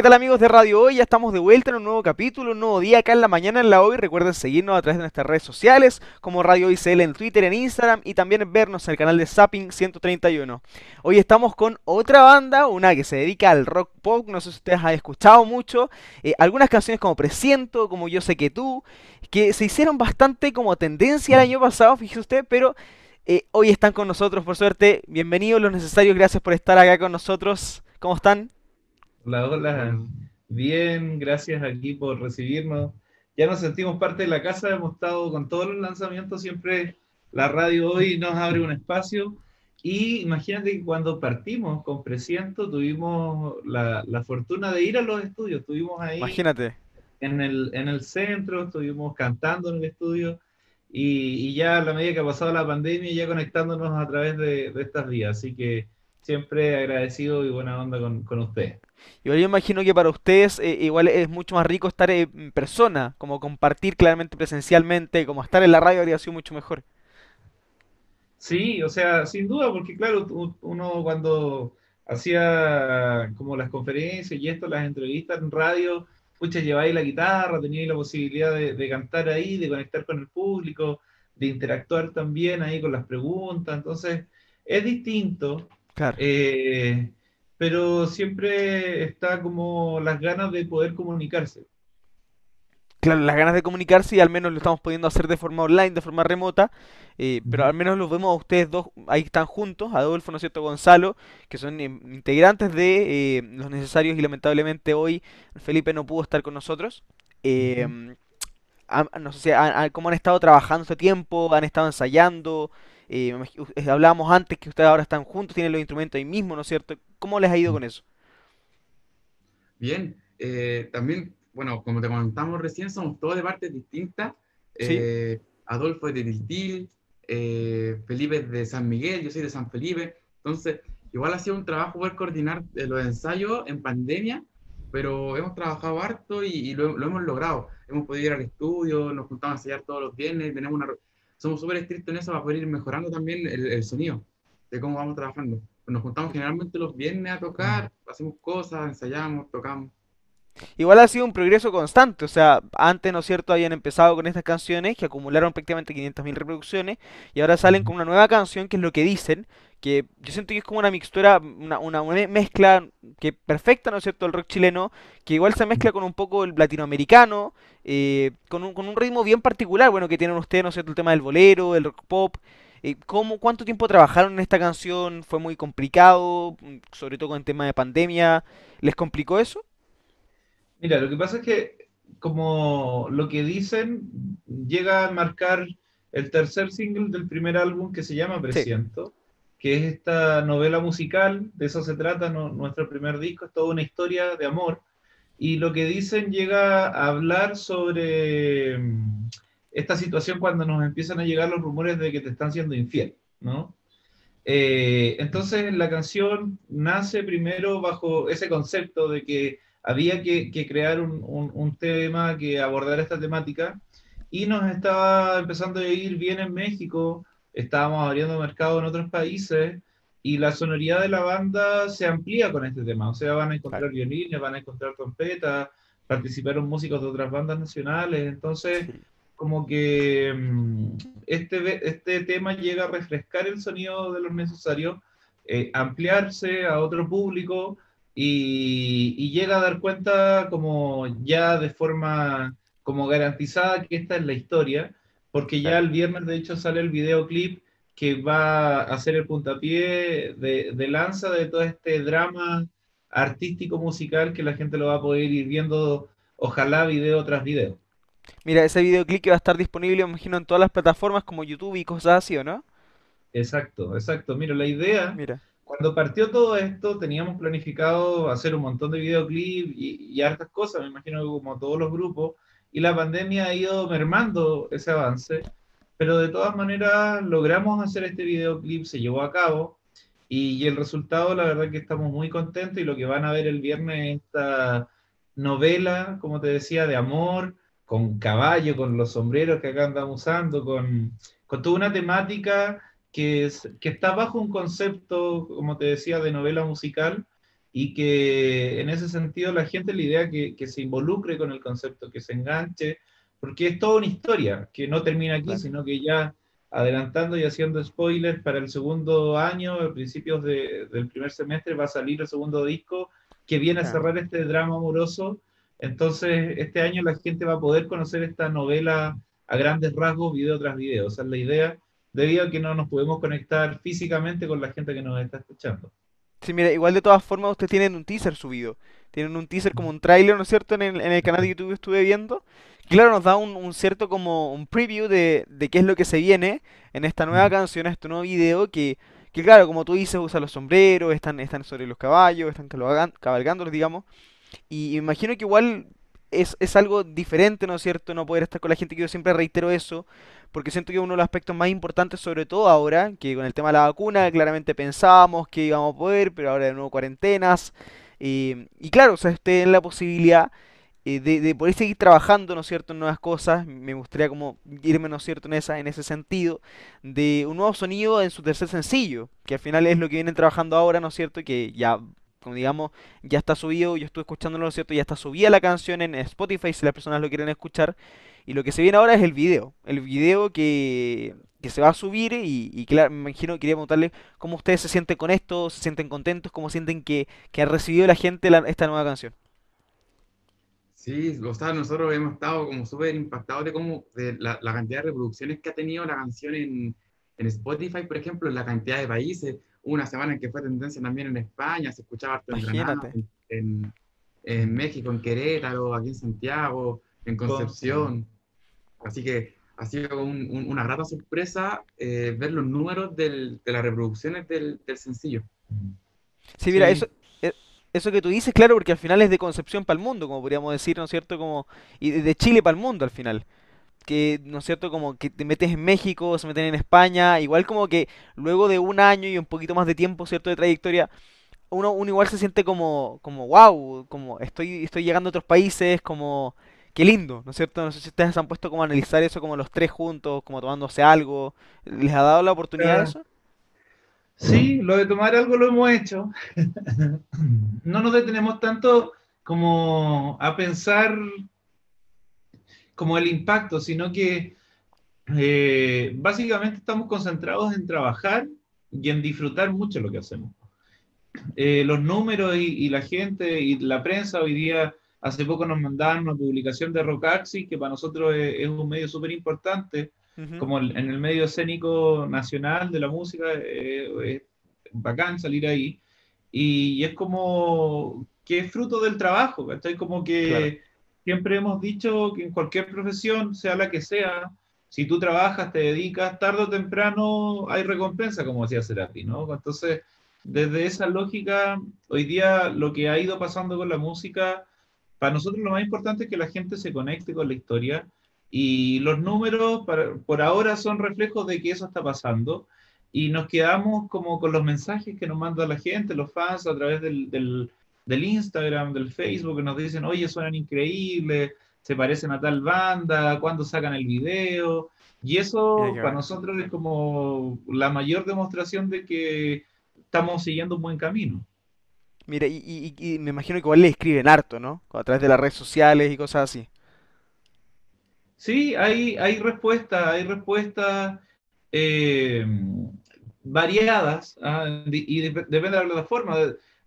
Speaker 7: ¿Qué
Speaker 8: tal amigos de Radio Hoy? Ya estamos de vuelta en un nuevo capítulo, un nuevo día acá en la mañana en la Hoy. Recuerden seguirnos a través de nuestras redes sociales, como Radio Hoy CL en Twitter, en Instagram y también vernos en el canal de Zapping 131. Hoy estamos con otra banda, una que se dedica al rock pop, no sé si ustedes han escuchado mucho, eh, algunas canciones como Presiento, como Yo sé que tú, que se hicieron bastante como tendencia el año pasado, fíjese usted, pero eh, hoy están con nosotros, por suerte. Bienvenidos los necesarios, gracias por estar acá con nosotros. ¿Cómo están?
Speaker 9: Hola, hola. Bien, gracias aquí por recibirnos. Ya nos sentimos parte de la casa, hemos estado con todos los lanzamientos, siempre la radio hoy nos abre un espacio. Y imagínate que cuando partimos con Presiento tuvimos la, la fortuna de ir a los estudios, estuvimos ahí.
Speaker 8: Imagínate.
Speaker 9: En el, en el centro, estuvimos cantando en el estudio y, y, ya a la medida que ha pasado la pandemia, ya conectándonos a través de, de estas vías. Así que siempre agradecido y buena onda con, con ustedes.
Speaker 8: Yo imagino que para ustedes eh, igual es mucho más rico estar en persona, como compartir claramente presencialmente, como estar en la radio habría sido mucho mejor.
Speaker 9: Sí, o sea, sin duda, porque claro, uno cuando hacía como las conferencias y esto, las entrevistas en radio, pucha, lleváis la guitarra, teníais la posibilidad de, de, cantar ahí, de conectar con el público, de interactuar también ahí con las preguntas, entonces es distinto.
Speaker 8: Claro.
Speaker 9: Eh, pero siempre está como las ganas de poder comunicarse.
Speaker 8: Claro, las ganas de comunicarse y al menos lo estamos pudiendo hacer de forma online, de forma remota, eh, pero al menos los vemos a ustedes dos, ahí están juntos, Adolfo, ¿no es cierto?, Gonzalo, que son integrantes de eh, los necesarios y lamentablemente hoy Felipe no pudo estar con nosotros. Eh, no sé cómo han estado trabajando este tiempo, han estado ensayando, eh, hablábamos antes que ustedes ahora están juntos, tienen los instrumentos ahí mismo, ¿no es cierto? ¿Cómo les ha ido con eso?
Speaker 10: Bien, eh, también, bueno, como te comentamos recién, somos todos de partes distintas. Eh, Adolfo es de Tiltil, Felipe es de San Miguel, yo soy de San Felipe. Entonces, igual ha sido un trabajo poder coordinar los ensayos en pandemia, pero hemos trabajado harto y, y lo, lo, hemos logrado. Hemos podido ir al estudio, nos juntamos a ensayar todos los viernes, tenemos una somos súper estrictos en eso para poder ir mejorando también el, el, sonido, de cómo vamos trabajando. Nos juntamos generalmente los viernes a tocar, hacemos cosas, ensayamos, tocamos.
Speaker 8: Igual ha sido un progreso constante, o sea, antes, ¿no es cierto?, habían empezado con estas canciones que acumularon prácticamente 500.000 reproducciones y ahora salen con una nueva canción que es lo que dicen, que yo siento que es como una mixtura, una, una, mezcla que perfecta, ¿no es cierto?, el rock chileno, que igual se mezcla con un poco el latinoamericano, eh, con, un, con un ritmo bien particular, bueno, que tienen ustedes, ¿no es cierto?, el tema del bolero, el rock pop. Eh, ¿cómo, ¿Cuánto tiempo trabajaron en esta canción? ¿Fue muy complicado? Sobre todo con el tema de pandemia. ¿Les complicó eso?
Speaker 9: Mira, lo que pasa es que como lo que dicen llega a marcar el tercer single del primer álbum que se llama Presiento, sí. Que es esta novela musical, de eso se trata nuestro primer disco, es toda una historia de amor. Y lo que dicen llega a hablar sobre esta situación cuando nos empiezan a llegar los rumores de que te están siendo infiel, ¿no? Eh, entonces la canción nace primero bajo ese concepto de que había que, crear un, un, tema que abordara esta temática y nos estaba empezando a ir bien en México, estábamos abriendo mercado en otros países y la sonoridad de la banda se amplía con este tema, o sea, van a encontrar claro. violines, van a encontrar trompetas, participaron músicos de otras bandas nacionales, entonces sí. como que um, este, este tema llega a refrescar el sonido de los necesarios, eh, ampliarse a otro público, y, y, llega a dar cuenta como ya de forma como garantizada que esta es la historia, porque ya el viernes de hecho sale el videoclip que va a ser el puntapié de, de lanza de todo este drama artístico musical que la gente lo va a poder ir viendo, ojalá video tras video.
Speaker 8: Mira, ese videoclip que va a estar disponible, me imagino, en todas las plataformas como YouTube y cosas así, ¿o no?
Speaker 9: Exacto, exacto. Mira, la idea...
Speaker 8: Mira
Speaker 9: cuando partió todo esto, teníamos planificado hacer un montón de videoclips y, y, hartas cosas, me imagino como todos los grupos, y la pandemia ha ido mermando ese avance, pero de todas maneras logramos hacer este videoclip, se llevó a cabo, y, el resultado, la verdad que estamos muy contentos, y lo que van a ver el viernes es esta novela, como te decía, de amor, con caballo, con los sombreros que acá andamos usando, con, con toda una temática que, es, que está bajo un concepto, como te decía, de novela musical, y que en ese sentido la gente la idea que, que se involucre con el concepto, que se enganche, porque es toda una historia que no termina aquí, sino que ya adelantando y haciendo spoilers para el segundo año, a principios de, del primer semestre, va a salir el segundo disco que viene a cerrar este drama amoroso. Entonces, este año la gente va a poder conocer esta novela a grandes rasgos, video tras video. Esa es la idea, debido a que no nos podemos conectar físicamente con la gente que nos está escuchando.
Speaker 8: Sí, mira, igual de todas formas ustedes tienen un teaser subido. Tienen un teaser como un tráiler, ¿no es cierto? En el, en el canal de YouTube que estuve viendo. Claro, nos da un, un cierto como un preview de, de, qué es lo que se viene en esta nueva canción, este nuevo video que, que claro, como tú dices, usa los sombreros, están, están sobre los caballos, están cabalgándolos, digamos. Y imagino que igual es, es, algo diferente, ¿no es cierto? No poder estar con la gente, que yo siempre reitero eso, porque siento que uno de los aspectos más importantes, sobre todo ahora, que con el tema de la vacuna, claramente pensábamos que íbamos a poder, pero ahora de nuevo cuarentenas. y claro, o sea, usted en la posibilidad eh, de, de, poder seguir trabajando, ¿no es cierto?, en nuevas cosas. Me gustaría como irme, ¿no es cierto?, en, esa, en ese sentido, de un nuevo sonido en su tercer sencillo, que al final es lo que vienen trabajando ahora, ¿no es cierto?, que ya, como digamos, ya está subido, yo estuve escuchándolo, ¿no es cierto?, ya está subida la canción en Spotify si las personas lo quieren escuchar. Y lo que se viene ahora es el video, el video que, que se va a subir y, claro, me imagino, quería preguntarle cómo ustedes se sienten con esto, se sienten contentos, cómo sienten que, que ha recibido la gente esta nueva canción.
Speaker 10: Sí, o sea, nosotros hemos estado como súper impactados de cómo de la, cantidad de reproducciones que ha tenido la canción en, en Spotify, por ejemplo, la cantidad de países. Una semana en que fue tendencia también en España, se escuchaba harto en Granada, en, en, en, México, en Querétaro, aquí en Santiago, en Concepción. Así que ha sido un, un, una grata sorpresa eh, ver los números del, de las reproducciones del, del sencillo.
Speaker 8: Sí, mira, sí. eso eso que tú dices, claro, porque al final es de Concepción para el mundo, como podríamos decir, ¿no es cierto? Como, y de Chile para el mundo al final. Que, ¿no es cierto? Como que te metes en México, se meten en España, igual como que luego de un año y un poquito más de tiempo, ¿cierto? De trayectoria, uno, uno igual se siente como, como, wow, como estoy, estoy llegando a otros países, como, qué lindo, ¿no es cierto? No sé si ustedes han puesto como a analizar eso como los tres juntos, como tomándose algo. ¿Les ha dado la oportunidad de eso?
Speaker 9: Sí, lo de tomar algo lo hemos hecho. no nos detenemos tanto como a pensar como el impacto, sino que eh, básicamente estamos concentrados en trabajar y en disfrutar mucho lo que hacemos. Eh, los números y, y, la gente y la prensa hoy día, hace poco nos mandaron una publicación de Rocaxi, que para nosotros es, es un medio súper importante, como en el medio escénico nacional de la música, eh, es bacán salir ahí. Y, y, es como que es fruto del trabajo, ¿cachai? Como que claro. Siempre hemos dicho que en cualquier profesión, sea la que sea, si tú trabajas, te dedicas, tarde o temprano hay recompensa, como decía Cerati, ¿no? Entonces, desde esa lógica, hoy día lo que ha ido pasando con la música, para nosotros lo más importante es que la gente se conecte con la historia y los números para, por ahora son reflejos de que eso está pasando y nos quedamos como con los mensajes que nos manda la gente, los fans a través del, del Instagram, del Facebook, que nos dicen, oye, suenan increíbles, se parecen a tal banda, cuándo sacan el video. Y eso para nosotros es como la mayor demostración de que estamos siguiendo un buen camino.
Speaker 8: Mira, y, y, y me imagino que igual le escriben harto, ¿no? A través de las redes sociales y cosas así.
Speaker 9: Sí, hay, hay respuestas, hay respuestas eh, variadas ¿ah? y de, depende de la plataforma.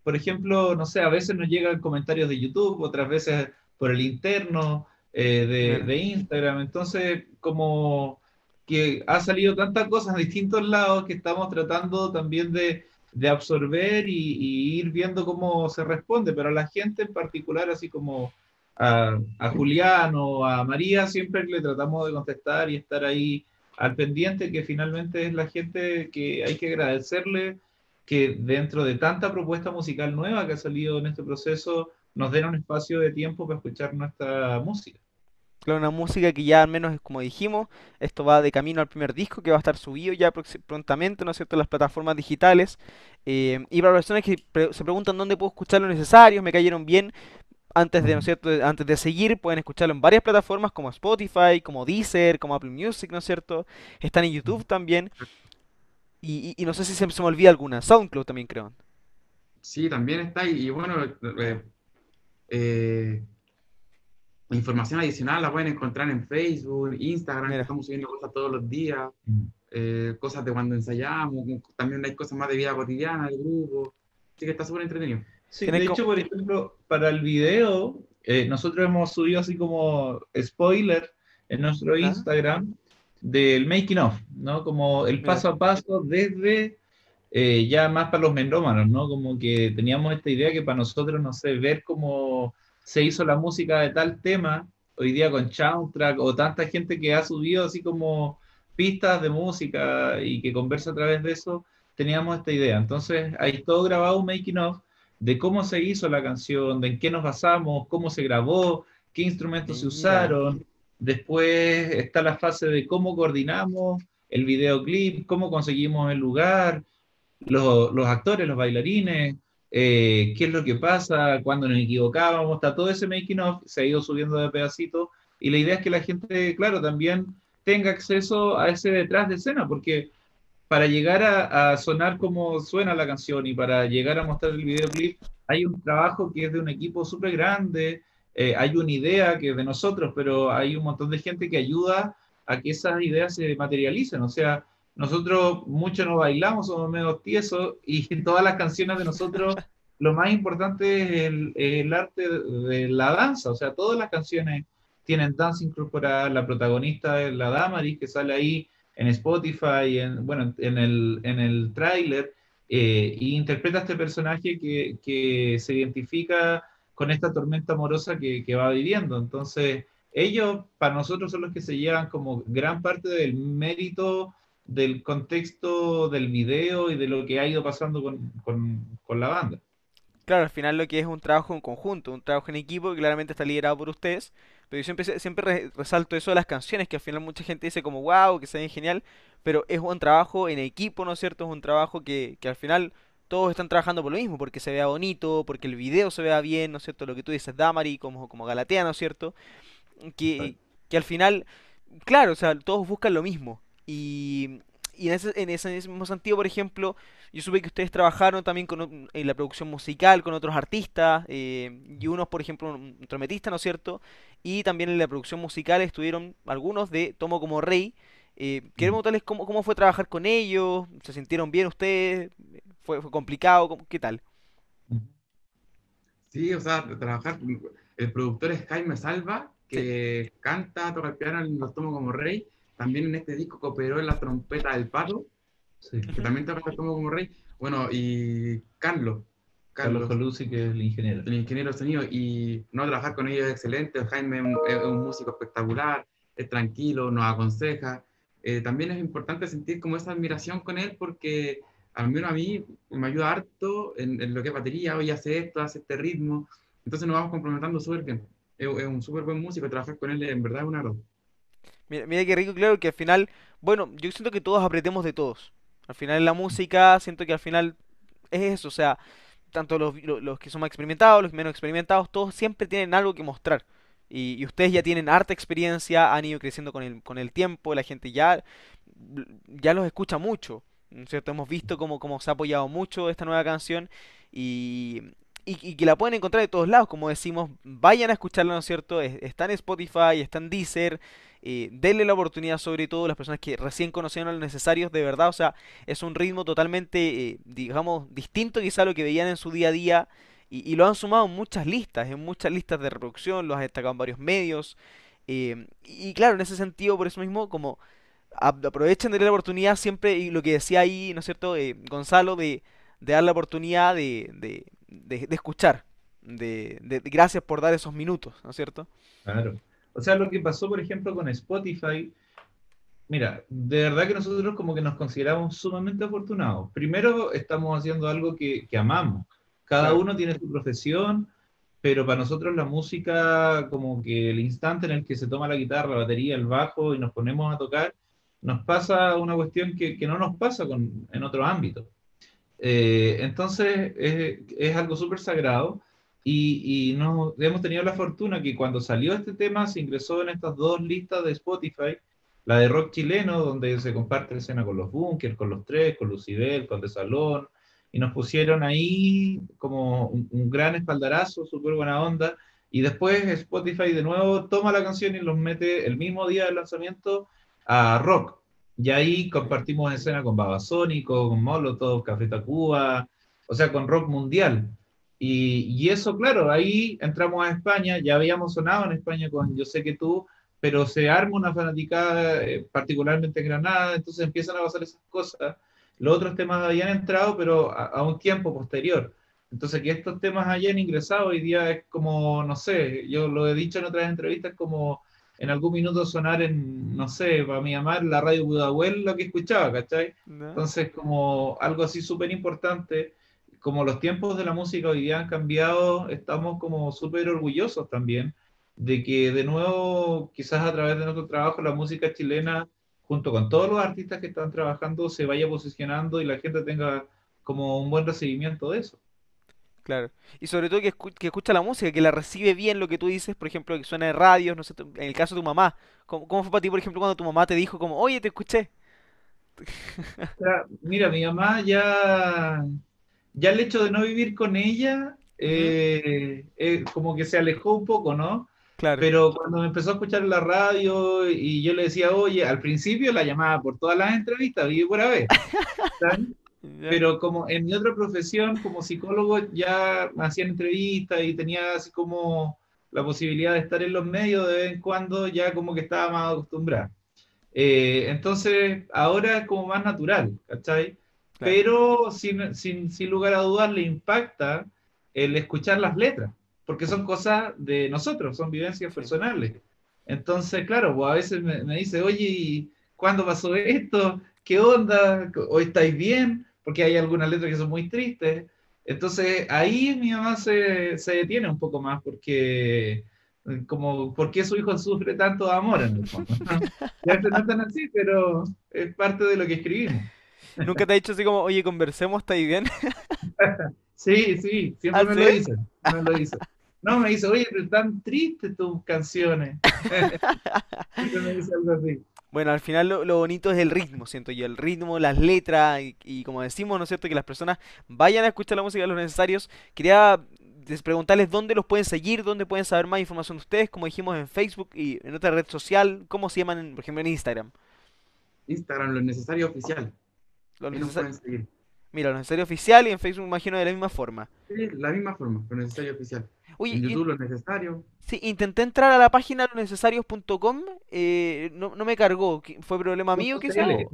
Speaker 9: Por ejemplo, no sé, a veces nos llegan comentarios de YouTube, otras veces por el interno eh, de, de, Instagram. Entonces, como que ha salido tantas cosas en distintos lados que estamos tratando también de, de absorber y, y, ir viendo cómo se responde, pero a la gente en particular, así como a, a Julián o a María, siempre le tratamos de contestar y estar ahí al pendiente, que finalmente es la gente que hay que agradecerle que dentro de tanta propuesta musical nueva que ha salido en este proceso, nos den un espacio de tiempo para escuchar nuestra música.
Speaker 8: Claro, una música que ya al menos, como dijimos, esto va de camino al primer disco que va a estar subido ya prontamente, ¿no es cierto?, en las plataformas digitales. Eh, y para personas que pre se preguntan dónde puedo escuchar lo necesario, me cayeron bien, antes de, ¿no es cierto? antes de seguir, pueden escucharlo en varias plataformas como Spotify, como Deezer, como Apple Music, ¿no es cierto? Están en YouTube también. Y, y, y no sé si se, se, me olvida alguna. SoundCloud también creo.
Speaker 10: Sí, también está. Y, bueno, eh, eh, información adicional la pueden encontrar en Facebook, Instagram, estamos subiendo cosas todos los días, mm. eh, cosas de cuando ensayamos, también hay cosas más de vida cotidiana del grupo. Así que está súper entretenido.
Speaker 9: Sí, de hecho, por ejemplo, para el video, nosotros hemos subido así como spoiler en nuestro Instagram del making of, ¿no? Como el paso a paso desde eh, ya más para los mendómanos, ¿no? Como que teníamos esta idea que para nosotros, no sé, ver cómo se hizo la música de tal tema, hoy día con Soundtrack, o tanta gente que ha subido así como pistas de música y que conversa a través de eso, teníamos esta idea. Entonces, hay todo grabado un making of de cómo se hizo la canción, de en qué nos basamos, cómo se grabó, qué instrumentos se usaron, Después está la fase de cómo coordinamos el videoclip, cómo conseguimos el lugar, los, actores, los bailarines, eh, qué es lo que pasa, cuando nos equivocábamos, está todo ese making of, se ha ido subiendo de pedacito y la idea es que la gente, claro, también tenga acceso a ese detrás de escena, porque para llegar a, a, sonar como suena la canción y para llegar a mostrar el videoclip, hay un trabajo que es de un equipo súper grande, eh, hay una idea que es de nosotros, pero hay un montón de gente que ayuda a que esas ideas se materialicen. O sea, nosotros mucho no bailamos, somos medio tiesos y todas las canciones de nosotros lo más importante es el, el, arte de la danza. O sea, todas las canciones tienen danza incorporada. La protagonista es la Damaris, que sale ahí en Spotify, en, bueno, en el, en el tráiler, eh, y interpreta a este personaje que, que se identifica con esta tormenta amorosa que, va viviendo. Entonces, ellos para nosotros son los que se llevan como gran parte del mérito del contexto del video y de lo que ha ido pasando con, la banda.
Speaker 8: Claro, al final lo que es un trabajo en conjunto, un trabajo en equipo que claramente está liderado por ustedes, pero yo siempre, siempre resalto eso de las canciones, que al final mucha gente dice como wow, que se ven genial, pero es un trabajo en equipo, ¿no es cierto? Es un trabajo que, que al final todos están trabajando por lo mismo, porque se vea bonito, porque el video se vea bien, ¿no es cierto? Lo que tú dices, Damari, como, como Galatea, ¿no es cierto? Que, que al final, claro, o sea, todos buscan lo mismo. Y, y en, ese, en ese mismo sentido, por ejemplo, yo supe que ustedes trabajaron también con, en la producción musical con otros artistas, eh, y unos, por ejemplo, un trompetista, ¿no es cierto? Y también en la producción musical estuvieron algunos de Tomo como Rey. Eh, queremos preguntarles cómo, cómo fue trabajar con ellos, ¿se sintieron bien ustedes? ¿Fue, complicado? ¿Qué tal?
Speaker 10: Sí, o sea, trabajar. El productor es Jaime Salva, que canta, toca el piano en Los Tomo como Rey. También en este disco cooperó en la trompeta del Pato, que también toca Los Tomo como Rey. Bueno, y Carlos.
Speaker 9: Carlos, Carlos que es el ingeniero.
Speaker 10: El ingeniero de sonido. Y no trabajar con ellos es excelente. Jaime es un, músico espectacular, es tranquilo, nos aconseja. Eh, también es importante sentir como esa admiración con él porque al menos a mí me ayuda harto en, lo que es batería, hoy hace esto, hace este ritmo, entonces nos vamos complementando súper bien. Es, un súper buen músico, trabajar con él en verdad es un agrado.
Speaker 8: Mira, mira qué rico, claro, que al final, bueno, yo siento que todos aprendemos de todos. Al final en la música, siento que al final es eso, o sea, tanto los, los, que son más experimentados, los menos experimentados, todos siempre tienen algo que mostrar. Y, y, ustedes ya tienen harta experiencia, han ido creciendo con el, con el tiempo, la gente ya, ya los escucha mucho. ¿cierto? Hemos visto cómo, cómo se ha apoyado mucho esta nueva canción y, y, que la pueden encontrar de todos lados, como decimos, vayan a escucharla, ¿no es cierto? Está en Spotify, está en Deezer, eh, denle la oportunidad sobre todo a las personas que recién conocieron a los necesarios, de verdad, o sea, es un ritmo totalmente, eh, digamos, distinto quizá a lo que veían en su día a día y, lo han sumado en muchas listas, en muchas listas de reproducción, lo han destacado en varios medios. Eh, y claro, en ese sentido, por eso mismo, como aprovechen de la oportunidad siempre, y lo que decía ahí, ¿no es cierto, eh, Gonzalo, de, dar la oportunidad de, de, de, escuchar. De, gracias por dar esos minutos, ¿no es cierto?
Speaker 9: Claro. O sea, lo que pasó, por ejemplo, con Spotify, mira, de verdad que nosotros como que nos consideramos sumamente afortunados. Primero, estamos haciendo algo que amamos. Cada uno tiene su profesión, pero para nosotros la música, como que el instante en el que se toma la guitarra, la batería, el bajo y nos ponemos a tocar, nos pasa una cuestión que, no nos pasa con, en otros ámbitos. Eh, entonces es, algo súper sagrado y, y nos, hemos tenido la fortuna que cuando salió este tema se ingresó en estas dos listas de Spotify, la de rock chileno, donde se comparte escena con los Bunkers, con los Tres, con Lucibel, con De Salón, y nos pusieron ahí como un, un gran espaldarazo, súper buena onda. Y después Spotify de nuevo toma la canción y los mete el mismo día del lanzamiento a rock. Y ahí compartimos escena con Babasónico, con Molotov, Café Tacuba, o sea, con rock mundial. Y, y, eso, claro, ahí entramos a España, ya habíamos sonado en España con Yo sé que tú, pero se arma una fanaticada, eh, particularmente en Granada, entonces empiezan a pasar esas cosas. Los otros temas habían entrado, pero a, a un tiempo posterior. Entonces, que estos temas hayan ingresado hoy día es como, no sé, yo lo he dicho en otras entrevistas, como en algún minuto sonar en, no sé, para mi amar, la radio Budahuel, lo que escuchaba, ¿cachai? No. Entonces, como algo así súper importante, como los tiempos de la música hoy día han cambiado, estamos como súper orgullosos también de que de nuevo, quizás a través de nuestro trabajo, la música chilena, junto con todos los artistas que están trabajando, se vaya posicionando y la gente tenga como un buen recibimiento de eso.
Speaker 8: Claro. Y sobre todo que, escu que, escucha la música, que la recibe bien lo que tú dices, por ejemplo, que suena de radio, no sé, en el caso de tu mamá. ¿Cómo, ¿Cómo, fue para ti, por ejemplo, cuando tu mamá te dijo como, oye, te escuché?
Speaker 9: O sea, mira, mi mamá ya, ya el hecho de no vivir con ella, eh, eh, como que se alejó un poco, ¿no?
Speaker 8: Claro.
Speaker 9: Pero cuando me empezó a escuchar en la radio y yo le decía, oye, al principio la llamaba por todas las entrevistas, vive por vez. Pero como en mi otra profesión, como psicólogo, ya hacían entrevistas y tenía así como la posibilidad de estar en los medios de vez en cuando, ya como que estaba más acostumbrada. Eh, entonces, ahora es como más natural, ¿cachai? Claro. Pero sin, sin, sin lugar a dudas le impacta el escuchar las letras, porque son cosas de nosotros, son vivencias personales. Entonces, claro, pues a veces me, me dice, oye, ¿cuándo pasó esto? ¿Qué onda? ¿Hoy estáis bien? porque hay algunas letras que son muy tristes. Entonces ahí mi mamá se, se detiene un poco más porque como por qué su hijo sufre tanto amor en el fondo. ya no están así, pero es parte de lo que escribimos.
Speaker 8: Nunca te ha dicho así como, oye, conversemos, ¿estáis bien?
Speaker 9: sí, sí, siempre ¿Ah, me, ¿sí? Lo dice, me lo dice. No, me dice, oye, pero están tristes tus canciones. me dice algo así.
Speaker 8: Bueno, al final lo, lo, bonito es el ritmo, siento yo, el ritmo, las letras y, y, como decimos, ¿no es cierto? Que las personas vayan a escuchar la música de los necesarios. Quería preguntarles dónde los pueden seguir, dónde pueden saber más información de ustedes, como dijimos en Facebook y en otra red social, ¿cómo se llaman, por ejemplo, en Instagram?
Speaker 10: Instagram, lo necesario oficial.
Speaker 8: Lo necesario. Mira, lo necesario oficial y en Facebook me imagino de la misma forma.
Speaker 10: Sí, la misma forma, lo necesario oficial. Oye, en YouTube lo necesario.
Speaker 8: Sí, intenté entrar a la página lonecesarios.com, eh, no, no me cargó. ¿Fue problema mío? ¿Qué
Speaker 10: CL,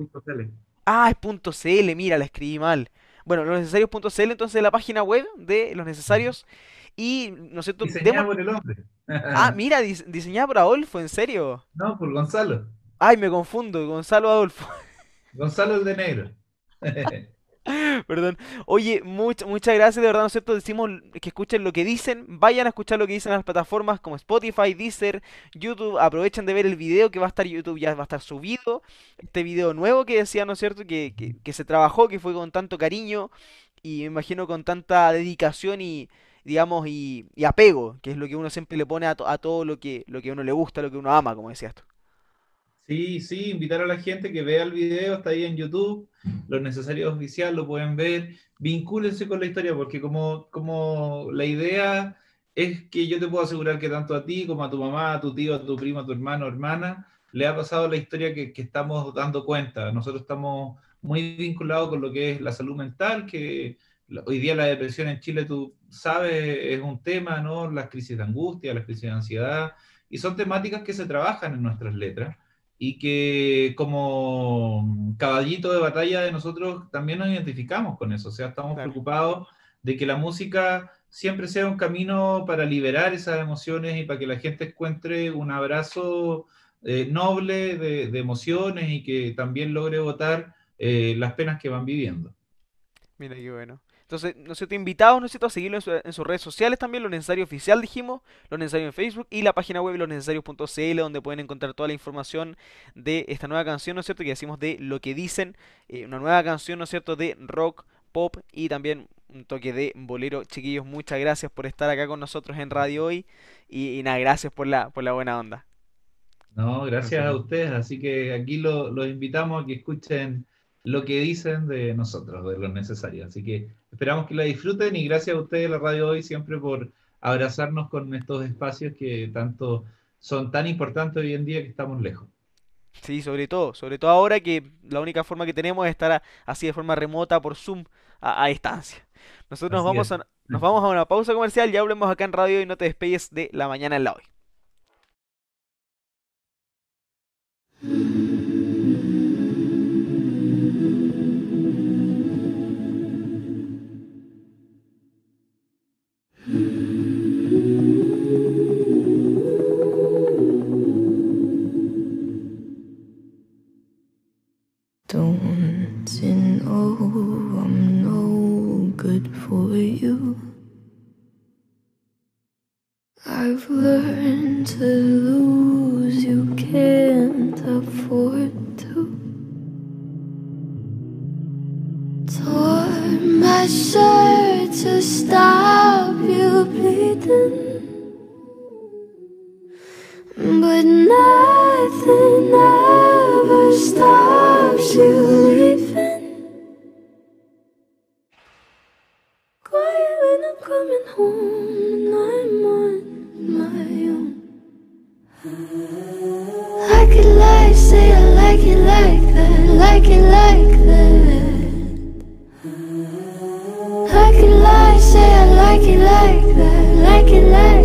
Speaker 8: Ah, es punto .cl, mira, la escribí mal. Bueno, lonecesarios.cl, entonces la página web de los necesarios. Y, ¿no sé,
Speaker 9: Diseñada por el hombre.
Speaker 8: ah, mira, dise diseñada por Adolfo, ¿en serio?
Speaker 9: No, por Gonzalo.
Speaker 8: Ay, me confundo, Gonzalo Adolfo.
Speaker 9: Gonzalo el de negro.
Speaker 8: Perdón. Oye, much, muchas gracias, de verdad, ¿no es cierto? Decimos que escuchen lo que dicen, vayan a escuchar lo que dicen en las plataformas como Spotify, Deezer, YouTube, aprovechen de ver el video que va a estar YouTube, ya va a estar subido, este video nuevo que decía, ¿no es cierto? Que, que, que se trabajó, que fue con tanto cariño y me imagino con tanta dedicación y, digamos, y, y apego, que es lo que uno siempre le pone a, a todo lo que, lo que uno le gusta, lo que uno ama, como decías tú.
Speaker 9: Sí, sí, invitar a la gente que vea el video, está ahí en YouTube, lo necesario oficial, lo pueden ver, vincúlense con la historia, porque como, como la idea es que yo te puedo asegurar que tanto a ti como a tu mamá, a tu tío, a tu primo, a tu hermano, hermana, le ha pasado la historia que, que estamos dando cuenta. Nosotros estamos muy vinculados con lo que es la salud mental, que hoy día la depresión en Chile, tú sabes, es un tema, ¿no? Las crisis de angustia, las crisis de ansiedad, y son temáticas que se trabajan en nuestras letras y que como caballito de batalla de nosotros también nos identificamos con eso, o sea, estamos claro. preocupados de que la música siempre sea un camino para liberar esas emociones y para que la gente encuentre un abrazo eh, noble de, de, emociones y que también logre votar eh, las penas que van viviendo.
Speaker 8: Mira qué bueno. Entonces, ¿no sé, te invitados, ¿no es cierto?, a seguirlo en, su, en, sus redes sociales también, Lo Necesario Oficial, dijimos, Lo Necesario en Facebook y la página web lonecesarios.cl, donde pueden encontrar toda la información de esta nueva canción, ¿no es cierto?, que decimos de Lo que dicen, eh, una nueva canción, ¿no es cierto?, de rock, pop y también un toque de bolero. Chiquillos, muchas gracias por estar acá con nosotros en radio hoy y, y nada, gracias por la, por la buena onda.
Speaker 9: No, gracias a ustedes, así que aquí los lo invitamos a que escuchen lo que dicen de nosotros, de lo necesario. Así que esperamos que la disfruten y gracias a ustedes, la radio hoy, siempre por abrazarnos con estos espacios que tanto son tan importantes hoy en día que estamos lejos.
Speaker 8: Sí, sobre todo, sobre todo ahora que la única forma que tenemos es estar así de forma remota por Zoom a, distancia. Nosotros nos vamos, a, nos vamos, a, una pausa comercial, ya hablemos acá en radio y no te despegues de la mañana en la hoy.
Speaker 11: coming home and I'm on my own. I could lie, say I like it like that, like it like that. I could lie, say I like it like that, like it like that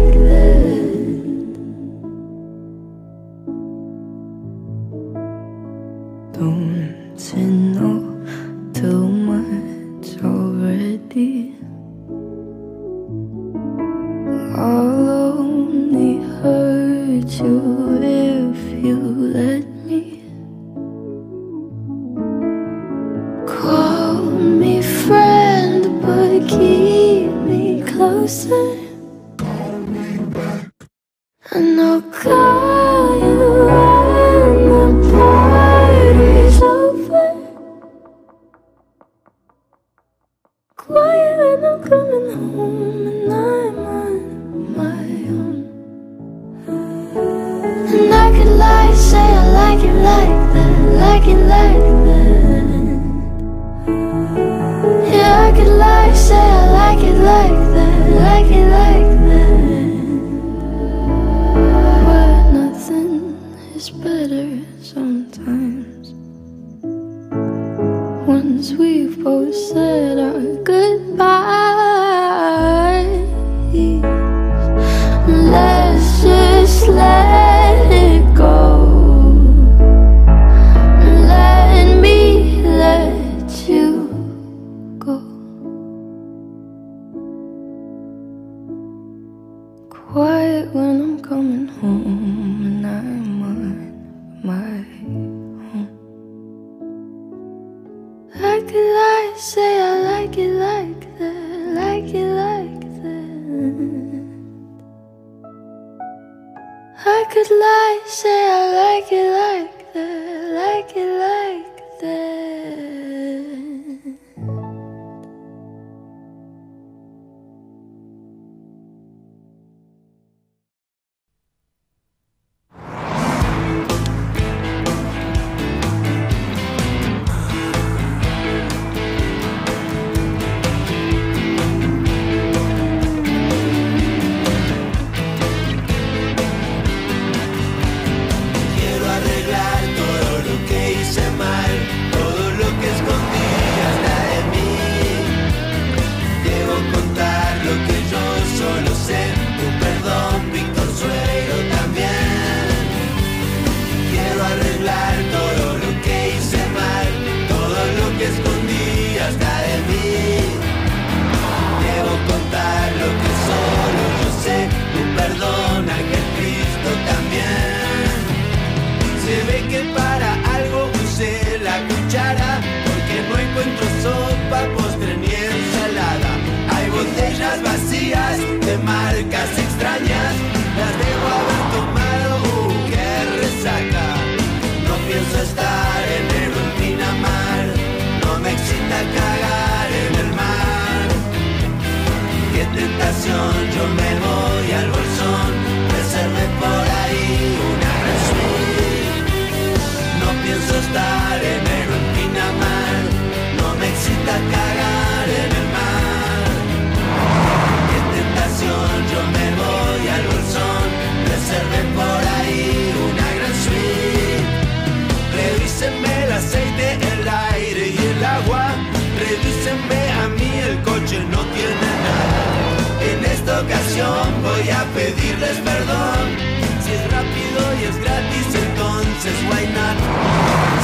Speaker 11: entonces why not?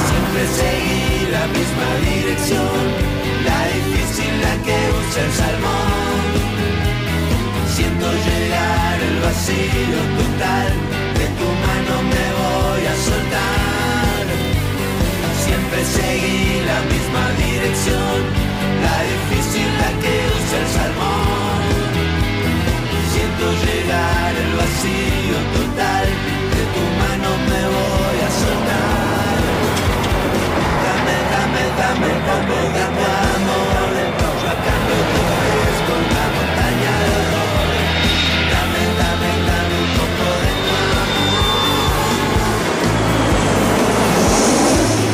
Speaker 11: Siempre seguí la misma
Speaker 7: dirección, la difícil la que usa el salmón. Siento llegar el vacío total, de tu mano me voy a soltar. Siempre seguí la misma dirección, la difícil la que usa el salmón. Siento llegar el vacío. dame un poco de tu amor, yo a cambio te ofrezco montaña de dolor. Dame, dame, dame un poco de tu amor.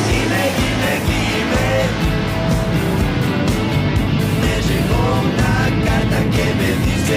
Speaker 7: Dime, dime, dime. Me llegó una carta que me dice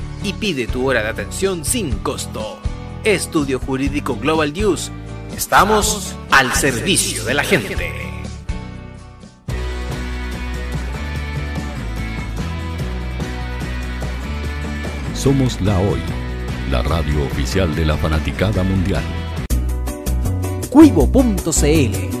Speaker 5: y pide tu hora de atención sin costo. Estudio Jurídico Global News. Estamos al servicio de la gente.
Speaker 4: Somos la Hoy, la radio oficial de la fanaticada mundial.
Speaker 5: Cuivo.cl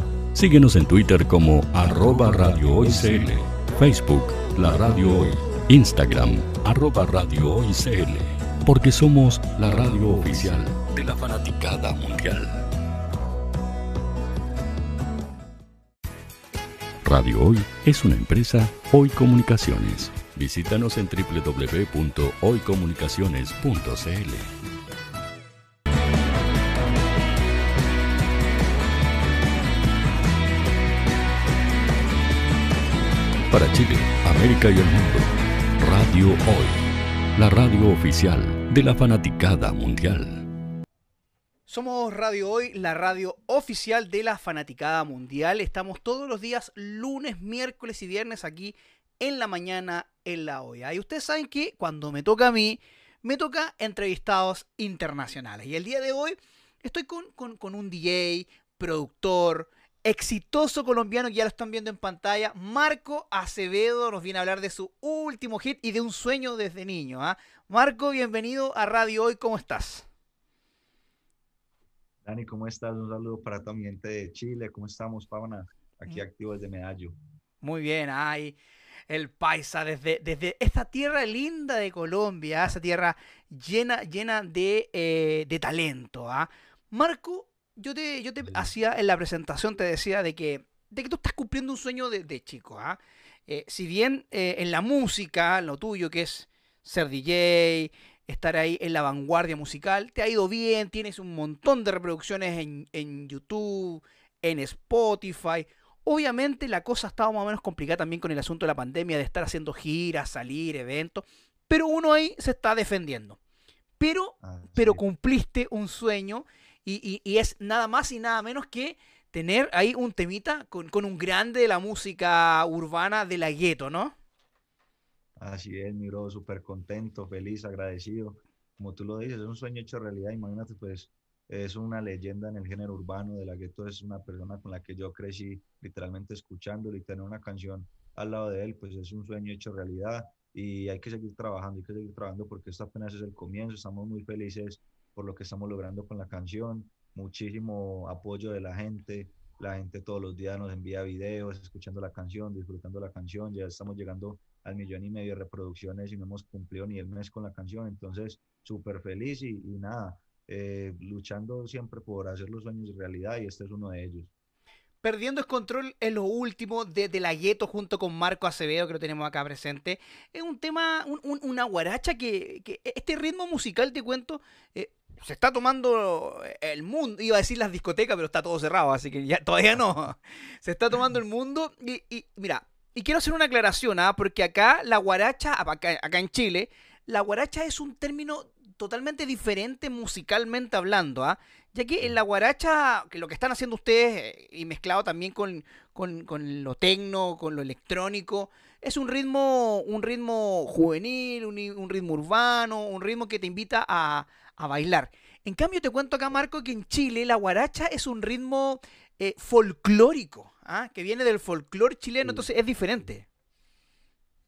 Speaker 4: Síguenos en Twitter como arroba Facebook La Radio Hoy, Instagram arroba porque somos la radio oficial de la fanaticada mundial. Radio Hoy es una empresa Hoy Comunicaciones Visítanos en www.hoycomunicaciones.cl. Para Chile, América y el mundo, Radio Hoy, la radio oficial de la fanaticada mundial.
Speaker 12: Somos Radio Hoy, la radio oficial de la fanaticada mundial. Estamos todos los días, lunes, miércoles y viernes aquí en la mañana en la olla. Y ustedes saben que cuando me toca a mí, me toca entrevistados internacionales. Y el día de hoy estoy con, un DJ, productor, exitoso colombiano que ya lo están viendo en pantalla. Marco Acevedo nos viene a hablar de su último hit y de un sueño desde niño. ¿ah? Marco, bienvenido a Radio Hoy, ¿cómo estás?
Speaker 13: Dani, ¿cómo estás? Un saludo para toda mi gente de Chile. ¿Cómo estamos, Pavana? Aquí mm. activo desde Medallo.
Speaker 12: Muy bien, ay el paisa desde, desde esta tierra linda de Colombia, esa tierra llena, llena de, eh, de talento. ¿ah? Marco, yo te, yo te hacía en la presentación, te decía de que, de que tú estás cumpliendo un sueño de, chico. ¿ah? Eh, si bien eh, en la música, lo tuyo que es ser DJ, estar ahí en la vanguardia musical, te ha ido bien, tienes un montón de reproducciones en, en YouTube, en Spotify. Obviamente la cosa estaba más o menos complicada también con el asunto de la pandemia, de estar haciendo giras, salir, eventos, pero uno ahí se está defendiendo. Pero, ah, pero cumpliste un sueño y, es nada más y nada menos que tener ahí un temita con, un grande de la música urbana de la gueto, ¿no?
Speaker 13: Así es, mi bro, súper contento, feliz, agradecido. Como tú lo dices, es un sueño hecho realidad. Imagínate, pues, es una leyenda en el género urbano de la gueto, es una persona con la que yo crecí literalmente escuchándolo y tener una canción al lado de él, pues es un sueño hecho realidad y hay que seguir trabajando, hay que seguir trabajando porque esto apenas es el comienzo, estamos muy felices por lo que estamos logrando con la canción, muchísimo apoyo de la gente, la gente todos los días nos envía videos, escuchando la canción, disfrutando la canción, ya estamos llegando al millón y medio de reproducciones y no hemos cumplido ni el mes con la canción, entonces súper feliz y nada, eh, luchando siempre por hacer los sueños realidad y este es uno de ellos.
Speaker 12: Perdiendo el control en lo último de, la Gueto junto con Marco Acevedo, que lo tenemos acá presente. Es un tema, una guaracha que, este ritmo musical, te cuento, eh, se está tomando el mundo. Iba a decir las discotecas, pero está todo cerrado, así que ya todavía no. Se está tomando el mundo. Y, mira, y quiero hacer una aclaración, ¿ah? porque acá la guaracha, acá, acá en Chile, la guaracha es un término totalmente diferente musicalmente hablando, ¿ah? Ya que en la guaracha, que lo que están haciendo ustedes, eh, y mezclado también con, lo tecno, con lo electrónico, es un ritmo, un ritmo juvenil, un, ritmo urbano, un ritmo que te invita a, bailar. En cambio, te cuento acá, Marco, que en Chile la guaracha es un ritmo eh, folclórico, ¿ah? que viene del folclore chileno, entonces es diferente.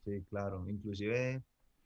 Speaker 13: Sí, claro. Inclusive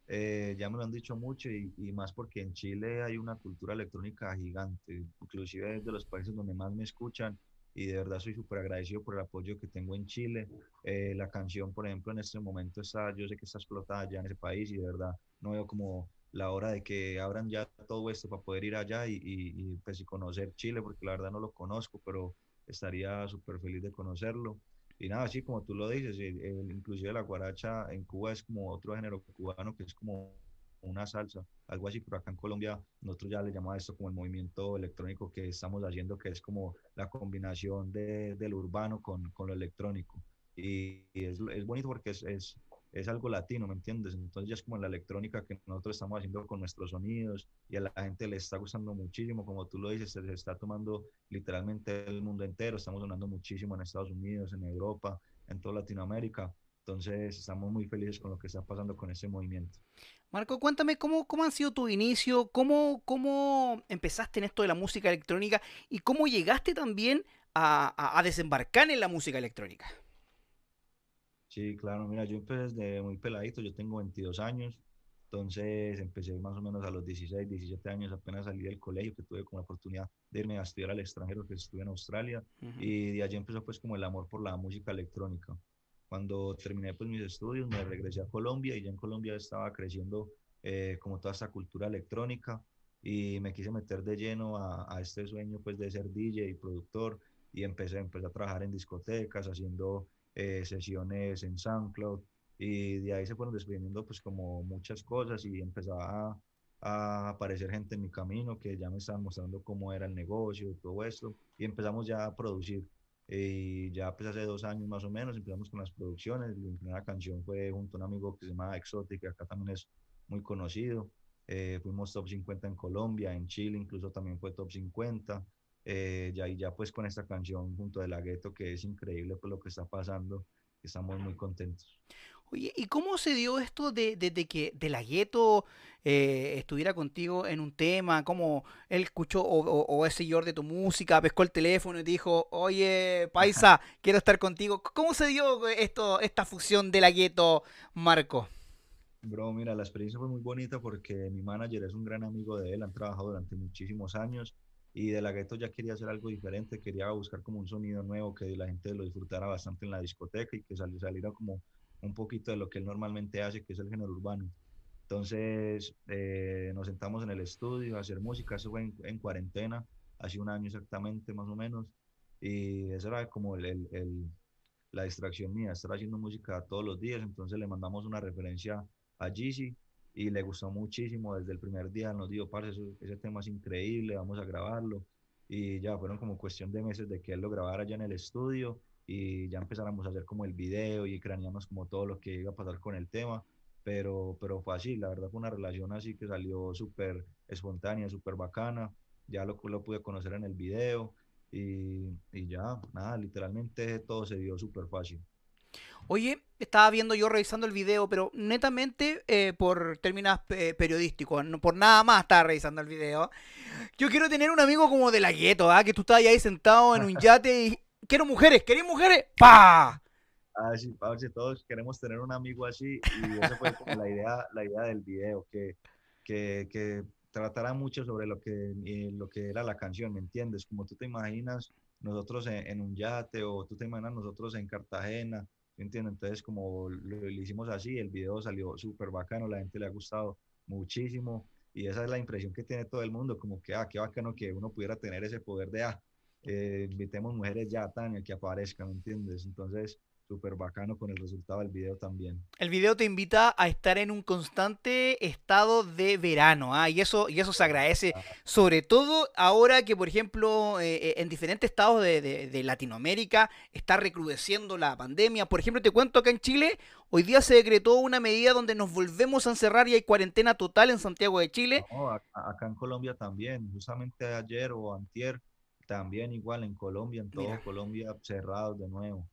Speaker 13: eh, ya me lo han dicho mucho y, más porque en Chile hay una cultura electrónica gigante, inclusive es de los países donde más me escuchan y de verdad soy súper agradecido por el apoyo que tengo en Chile. Eh, la canción, por ejemplo, en este momento está, yo sé que está explotada ya en ese país y de verdad no veo como la hora de que abran ya todo esto para poder ir allá y, y, pues, y conocer Chile, porque la verdad no lo conozco, pero estaría súper feliz de conocerlo. Y nada, así como tú lo dices, inclusive la guaracha en Cuba es como otro género cubano que es como una salsa, algo así, pero acá en Colombia nosotros ya le llamamos esto como el movimiento electrónico que estamos haciendo, que es como la combinación de, del urbano con, con lo electrónico. Y, es, es, bonito porque es, es, es algo latino, ¿me entiendes? Entonces ya es como la electrónica que nosotros estamos haciendo con nuestros sonidos y a la gente le está gustando muchísimo, como tú lo dices, se está tomando literalmente el mundo entero, estamos sonando muchísimo en Estados Unidos, en Europa, en toda Latinoamérica. Entonces estamos muy felices con lo que está pasando con ese movimiento.
Speaker 12: Marco, cuéntame cómo, cómo han sido tu inicio, cómo, cómo empezaste en esto de la música electrónica y cómo llegaste también a, a desembarcar en la música electrónica.
Speaker 13: Sí, claro, mira, yo empecé desde muy peladito, yo tengo 22 años, entonces empecé más o menos a los 16, 17 años, apenas salí del colegio, que tuve como la oportunidad de irme a estudiar al extranjero, que estuve en Australia, y de allí empezó pues como el amor por la música electrónica. Cuando terminé pues mis estudios, me regresé a Colombia y ya en Colombia estaba creciendo eh, como toda esta cultura electrónica y me quise meter de lleno a, a, este sueño pues de ser DJ y productor y empecé, empecé a trabajar en discotecas, haciendo eh, sesiones en SoundCloud y de ahí se fueron desprendiendo pues como muchas cosas y empezaba a, a aparecer gente en mi camino que ya me estaban mostrando cómo era el negocio, todo esto, y empezamos ya a producir. Y ya pues hace dos años más o menos empezamos con las producciones. Mi primera canción fue junto a un amigo que se llama Exotic, que acá también es muy conocido. Eh, fuimos top 50 en Colombia, en Chile incluso también fue top 50. Eh, ya, y ya pues con esta canción junto de La Gueto, que es increíble por lo que está pasando, estamos muy contentos.
Speaker 12: Oye, ¿y cómo se dio esto de, que De La Gueto eh, estuviera contigo en un tema? ¿Cómo él escuchó o, o, ese señor de tu música, pescó el teléfono y dijo, oye, paisa, quiero estar contigo? ¿Cómo se dio esto, esta fusión De La Gueto, Marco?
Speaker 13: Bro, mira, la experiencia fue muy bonita porque mi manager es un gran amigo de él, han trabajado durante muchísimos años y de la gueto ya quería hacer algo diferente, quería buscar como un sonido nuevo que la gente lo disfrutara bastante en la discoteca y que saliera como un poquito de lo que él normalmente hace, que es el género urbano. Entonces eh, nos sentamos en el estudio a hacer música, eso fue en, cuarentena, hace un año exactamente más o menos, y eso era como el, el, la distracción mía, estar haciendo música todos los días, entonces le mandamos una referencia a Jeezy y le gustó muchísimo desde el primer día, nos dijo, parce, ese tema es increíble, vamos a grabarlo. Y ya fueron como cuestión de meses de que él lo grabara ya en el estudio y ya empezáramos a hacer como el video y craneamos como todo lo que iba a pasar con el tema. Pero, pero fue así, la verdad fue una relación así que salió súper espontánea, súper bacana. Ya lo, lo pude conocer en el video y, y ya, nada, literalmente todo se dio súper fácil.
Speaker 12: Oye, estaba viendo yo revisando el video, pero netamente eh, por términos eh, periodísticos, no por nada más estaba revisando el video. Yo quiero tener un amigo como de la gueto, ¿ah? que tú estás ahí sentado en un yate y quiero mujeres, ¿queréis mujeres? ¡Pa!
Speaker 13: Ah, sí, todos queremos tener un amigo así y esa fue como la idea, la idea del video, que, que, que tratara mucho sobre lo que, eh, lo que era la canción, ¿me entiendes? Como tú te imaginas nosotros en, en un yate o tú te imaginas nosotros en Cartagena entiendo Entonces, como lo, hicimos así, el video salió súper bacano, la gente le ha gustado muchísimo y esa es la impresión que tiene todo el mundo, como que, ah, qué bacano que uno pudiera tener ese poder de, ah, eh, invitemos mujeres ya, Tania, que aparezcan, ¿me entiendes? Entonces, súper bacano con el resultado del video también.
Speaker 12: El video te invita a estar en un constante estado de verano, ¿ah? y, eso, y eso se agradece, sobre todo ahora que, por ejemplo, eh, eh, en diferentes estados de, de, Latinoamérica está recrudeciendo la pandemia. Por ejemplo, te cuento acá en Chile, hoy día se decretó una medida donde nos volvemos a encerrar y hay cuarentena total en Santiago de Chile.
Speaker 13: acá, en Colombia también, justamente ayer o antier, también igual en Colombia, en todo Colombia cerrados de nuevo.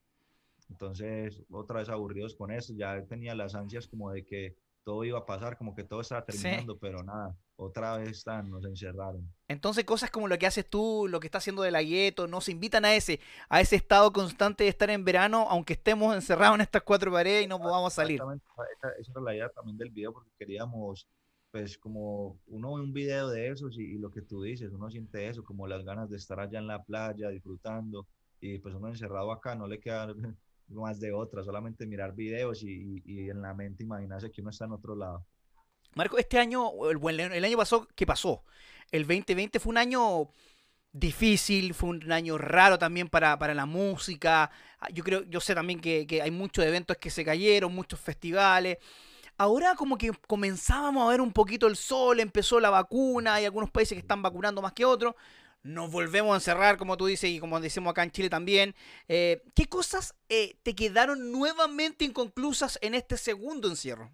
Speaker 13: Entonces, otra vez aburridos con eso, ya tenía las ansias como de que todo iba a pasar, como que todo estaba terminando, pero nada, otra vez están, nos encerraron.
Speaker 12: Entonces, cosas como lo que haces tú, lo que está haciendo de la gueto, nos invitan a ese, a ese estado constante de estar en verano, aunque estemos encerrados en estas cuatro paredes y no podamos salir.
Speaker 13: Esa, esa era la idea también del video, porque queríamos, pues, como uno ve un video de esos y, lo que tú dices, uno siente eso, como las ganas de estar allá en la playa disfrutando, y pues uno encerrado acá no le queda más de otra, solamente mirar videos y, y, en la mente imaginarse que uno está en otro lado.
Speaker 12: Marco, este año, el, el año pasado, ¿qué pasó? El 2020 fue un año difícil, fue un año raro también para, para la música. Ah, yo creo, yo sé también que, hay muchos eventos que se cayeron, muchos festivales. Ahora como que comenzábamos a ver un poquito el sol, empezó la vacuna, hay algunos países que están vacunando más que otros nos volvemos a encerrar, como tú dices, y como decimos acá en Chile también. Eh, ¿Qué cosas eh, te quedaron nuevamente inconclusas en este segundo encierro?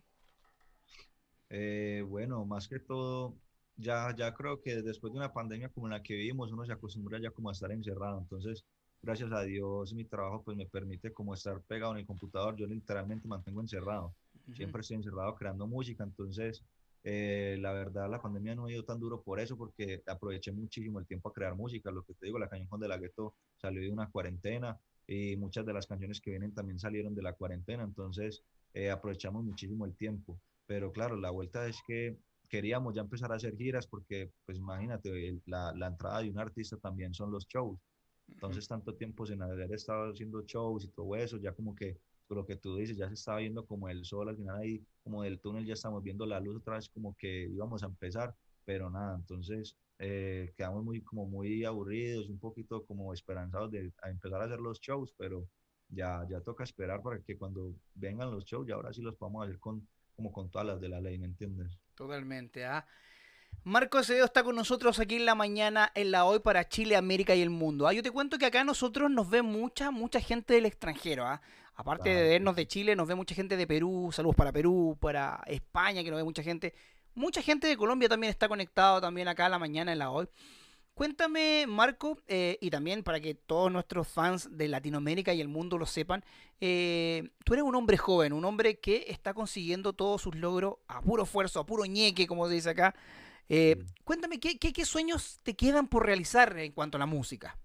Speaker 13: Eh, bueno, más que todo, ya, ya creo que después de una pandemia como la que vivimos, uno se acostumbra ya como a estar encerrado. Entonces, gracias a Dios, mi trabajo pues me permite como estar pegado en el computador. Yo literalmente mantengo encerrado. Siempre estoy encerrado creando música. Entonces, eh, la verdad, la pandemia no ha ido tan duro por eso, porque aproveché muchísimo el tiempo a crear música. Lo que te digo, la canción de la Gueto salió de una cuarentena y muchas de las canciones que vienen también salieron de la cuarentena. Entonces, eh, aprovechamos muchísimo el tiempo. Pero claro, la vuelta es que queríamos ya empezar a hacer giras porque, pues imagínate, la, la entrada de un artista también son los shows. Entonces, tanto tiempo sin haber estado haciendo shows y todo eso, ya como que lo que tú dices, ya se estaba viendo como el sol, al final ahí como del túnel ya estamos viendo la luz otra vez como que íbamos a empezar, pero nada, entonces eh, quedamos muy como muy aburridos, un poquito como esperanzados de empezar a hacer los shows, pero ya, ya toca esperar para que cuando vengan los shows, ya ahora sí los podamos hacer con, como con todas las de la ley, ¿me entiendes?
Speaker 12: Totalmente, ¿ah? Marco Acevedo está con nosotros aquí en la mañana, en la hoy para Chile, América y el mundo. ¿ah? Yo te cuento que acá nosotros nos ve mucha, mucha gente del extranjero. ¿ah? Aparte de vernos de Chile, nos ve mucha gente de Perú, saludos para Perú, para España, que nos ve mucha gente. Mucha gente de Colombia también está conectado también acá a la mañana en la hoy. Cuéntame, Marco, eh, y también para que todos nuestros fans de Latinoamérica y el mundo lo sepan, eh, tú eres un hombre joven, un hombre que está consiguiendo todos sus logros a puro esfuerzo, a puro ñeque, como se dice acá. Eh, cuéntame, ¿qué, ¿qué, sueños te quedan por realizar en cuanto a la música?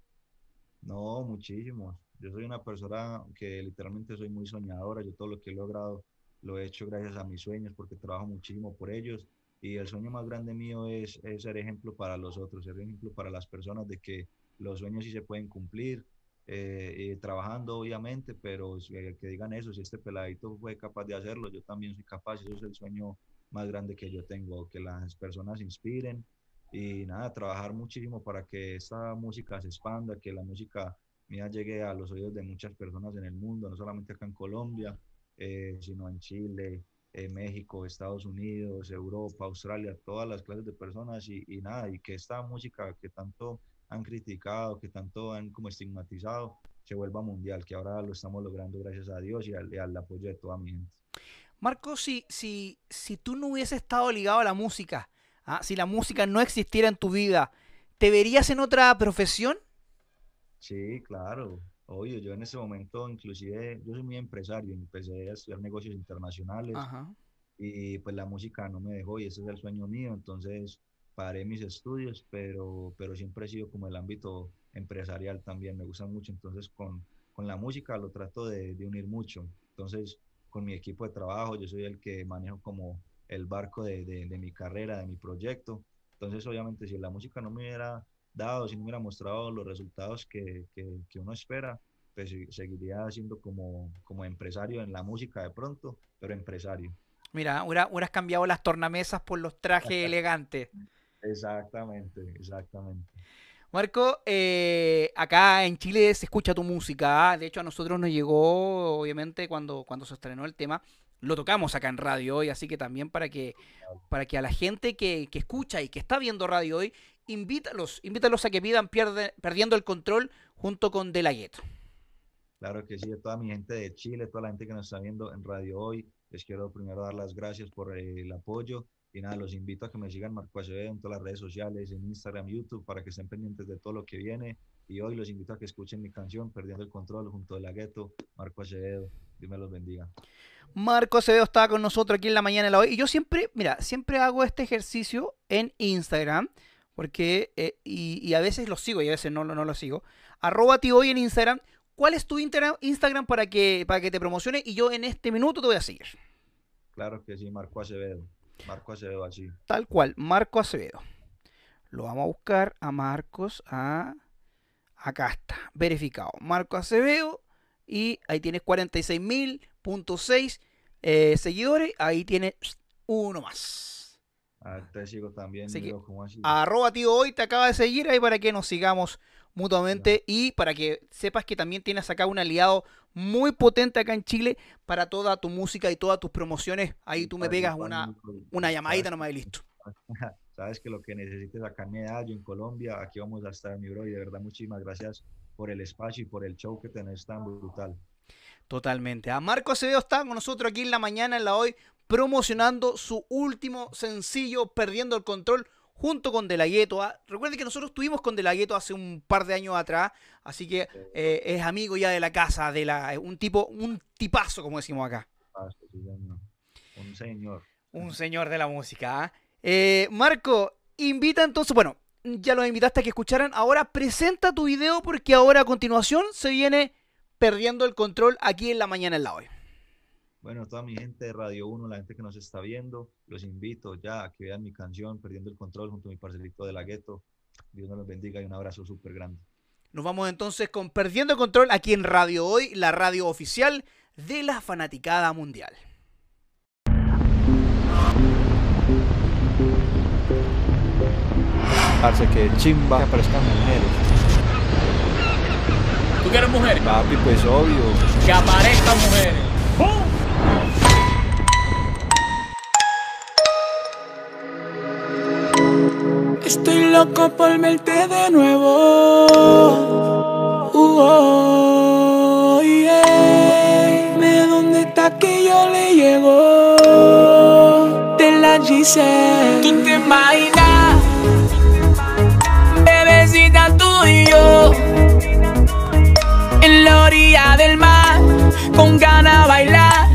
Speaker 13: No, muchísimos. Yo soy una persona que literalmente soy muy soñadora. Yo todo lo que he logrado lo he hecho gracias a mis sueños porque trabajo muchísimo por ellos. Y el sueño más grande mío es, ser ejemplo para los otros, ser ejemplo para las personas de que los sueños sí se pueden cumplir, eh, trabajando obviamente, pero que, que digan eso, si este peladito fue capaz de hacerlo, yo también soy capaz, eso es el sueño más grande que yo tengo, que las personas inspiren y nada, trabajar muchísimo para que esta música se expanda, que la música mía llegue a los oídos de muchas personas en el mundo, no solamente acá en Colombia, eh, sino en Chile, en México, Estados Unidos, Europa, Australia, todas las clases de personas y, y, nada, y que esta música que tanto han criticado, que tanto han como estigmatizado, se vuelva mundial, que ahora lo estamos logrando gracias a Dios y al, y al apoyo de toda mi gente.
Speaker 12: Marco, si, si, si tú no hubieses estado ligado a la música, ¿ah? si la música no existiera en tu vida, ¿te verías en otra profesión?
Speaker 13: Sí, claro. Oye, yo en ese momento, inclusive, yo soy muy empresario, empecé a estudiar negocios internacionales y pues la música no me dejó y ese es el sueño mío, entonces paré mis estudios, pero, pero siempre he sido como el ámbito empresarial también, me gusta mucho, entonces con, con la música lo trato de, de unir mucho, entonces con mi equipo de trabajo, yo soy el que manejo como el barco de, de, mi carrera, de mi proyecto. Entonces, obviamente, si la música no me hubiera dado, si no hubiera mostrado los resultados que, que, uno espera, pues seguiría siendo como, como empresario en la música de pronto, pero empresario.
Speaker 12: Mira, hubieras cambiado las tornamesas por los trajes elegantes.
Speaker 13: Exactamente, exactamente.
Speaker 12: Marco, eh, acá en Chile se escucha tu música. ¿ah? De hecho, a nosotros nos llegó, obviamente, cuando, cuando se estrenó el tema. Lo tocamos acá en radio hoy, así que también para que, para que a la gente que, escucha y que está viendo radio hoy, invítalos, invítalos a que pidan pierde, Perdiendo el Control junto con De La
Speaker 13: Claro que sí, a toda mi gente de Chile, toda la gente que nos está viendo en radio hoy, les quiero primero dar las gracias por el apoyo y nada, los invito a que me sigan Marco Acevedo en todas las redes sociales, en Instagram, YouTube, para que estén pendientes de todo lo que viene. Y hoy los invito a que escuchen mi canción, Perdiendo el Control, junto a la Gueto, Marco Acevedo. Dios me los bendiga.
Speaker 12: Marco Acevedo estaba con nosotros aquí en la mañana de la hoy. Y yo siempre, mira, siempre hago este ejercicio en Instagram, porque, eh, y, a veces lo sigo y a veces no, no, lo sigo. Arroba ti hoy en Instagram. ¿Cuál es tu Instagram para que, para que te promocione? Y yo en este minuto te voy a seguir.
Speaker 13: Claro que sí, Marco Acevedo. Marco Acevedo, así.
Speaker 12: Tal cual, Marco Acevedo. Lo vamos a buscar a Marcos. A... Acá está, verificado. Marco Acevedo. Y ahí tienes 46.000.6 eh, seguidores. Ahí tienes uno más.
Speaker 13: Ah, te sigo también.
Speaker 12: Arroba tío hoy te acaba de seguir ahí para que nos sigamos mutuamente y para que sepas que también tienes acá un aliado muy potente acá en Chile para toda tu música y todas tus promociones. Ahí tú me pegas una, una llamadita nomás y listo.
Speaker 13: Sabes que lo que necesites acá en Medallo, en Colombia, aquí vamos a estar, mi bro. Y de verdad, muchísimas gracias por el espacio y por el show que tenés tan brutal.
Speaker 12: Totalmente. A Marco Acevedo está con nosotros aquí en la mañana, en la hoy, promocionando su último sencillo, Perdiendo el Control junto con De La Gueto. ¿ah? Recuerden que nosotros estuvimos con De La Gueto hace un par de años atrás, así que eh, es amigo ya de la casa, de la un tipo, un tipazo, como decimos acá.
Speaker 13: Un señor.
Speaker 12: Un señor de la música. ¿ah? Eh, Marco, invita entonces, bueno, ya los invitaste a que escucharan. Ahora presenta tu video porque ahora a continuación se viene perdiendo el control aquí en la mañana en la hoy.
Speaker 13: Bueno, toda mi gente de Radio 1, la gente que nos está viendo, los invito ya a que vean mi canción Perdiendo el Control junto a mi parcelito de la gueto. Dios nos los bendiga y un abrazo súper grande.
Speaker 12: Nos vamos entonces con Perdiendo el Control aquí en Radio Hoy, la radio oficial de la fanaticada mundial.
Speaker 14: Parece que chimba, mujeres. ¿Tú quieres mujeres?
Speaker 15: Papi, pues obvio.
Speaker 14: Que aparezcan mujeres.
Speaker 16: Estoy loco por verte de nuevo. Uh, oh, yeah. Me dónde está que yo le llego. De la Giselle. Tú te imaginas, bebecita tú y yo. En la orilla del mar, con ganas de bailar,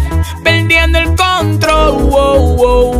Speaker 16: perdiendo el control.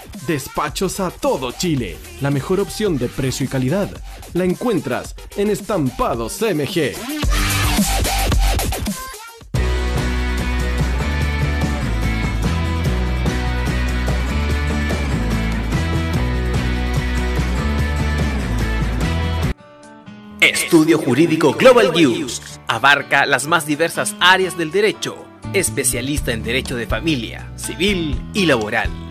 Speaker 17: Despachos a todo Chile. La mejor opción de precio y calidad la encuentras en Estampados MG.
Speaker 5: Estudio Jurídico Global News abarca las más diversas áreas del derecho, especialista en derecho de familia, civil y laboral.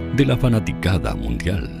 Speaker 4: de la fanaticada mundial.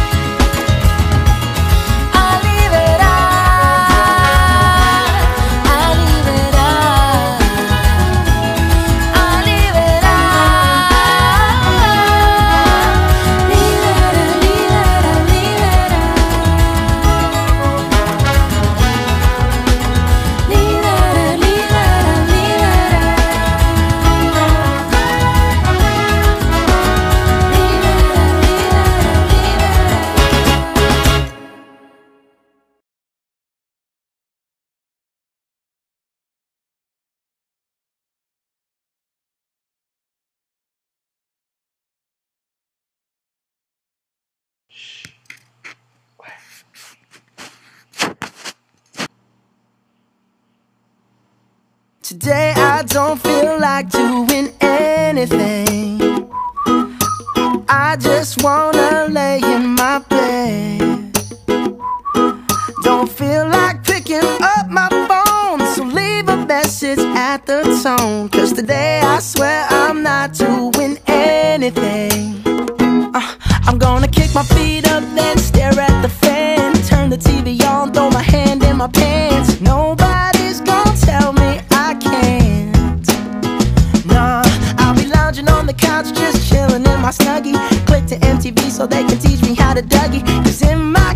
Speaker 7: Today I don't feel like doing anything. I just wanna lay in my bed. Don't feel like picking up my phone, so leave a message at the tone. Cause today I swear I'm not doing anything. Uh, I'm gonna kick my feet up, then stare at the fan. Turn the TV on, throw my hand in my pants. Nobody so they can teach me how to doggy. Cause in my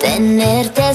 Speaker 18: Tenerte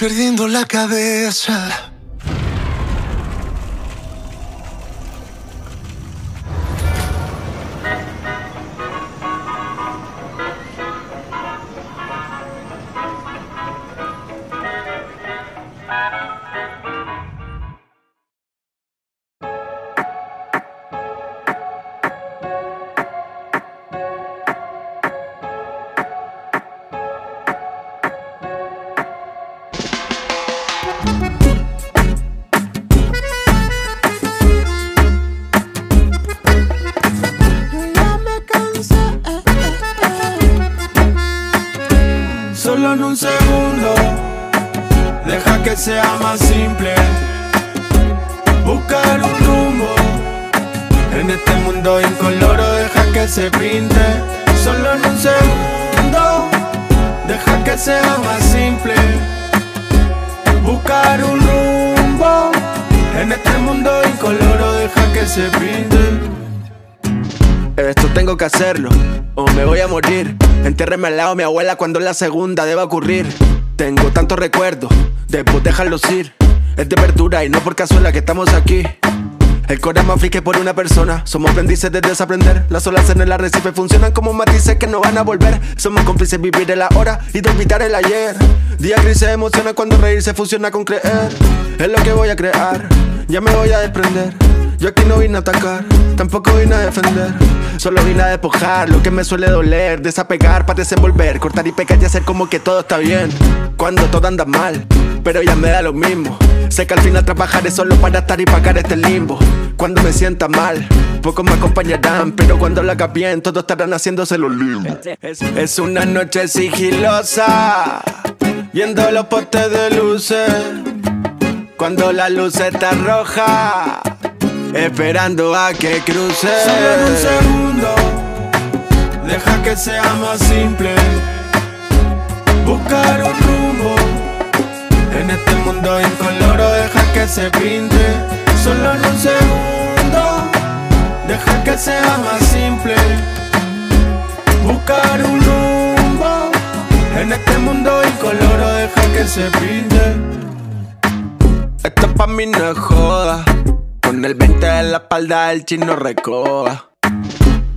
Speaker 19: Perdiendo la cabeza.
Speaker 20: Entiérreme al lado mi abuela cuando la segunda deba ocurrir. Tengo tantos recuerdos, debo dejarlos ir. Es de verdura y no por casualidad que estamos aquí. El corazón más friki por una persona. Somos aprendices de desaprender. Las olas en el arrecife funcionan como matices que no van a volver. Somos cómplices vivir el ahora y de olvidar el ayer. Día gris se emociona cuando reír se fusiona con creer. Es lo que voy a crear. Ya me voy a desprender. Yo aquí no vine a atacar, tampoco vine a defender. Solo vine a despojar lo que me suele doler. Desapegar para desenvolver, cortar y pecar y hacer como que todo está bien. Cuando todo anda mal, pero ya me da lo mismo. Sé que al final trabajaré solo para estar y pagar este limbo. Cuando me sienta mal, pocos me acompañarán. Pero cuando la haga bien, todos estarán haciéndose los limbos. Es una noche sigilosa, viendo los postes de luces. Cuando la luz está roja, esperando a que cruce.
Speaker 21: Solo en un segundo, deja que sea más simple. Buscar un rumbo en este mundo incoloro, deja que se pinte. Solo en un segundo. deja que sea más simple. Buscar un rumbo en este mundo incoloro, deja que se pinte.
Speaker 22: Esto pa' mí no es joda. Con el 20 en la espalda el chino recoba.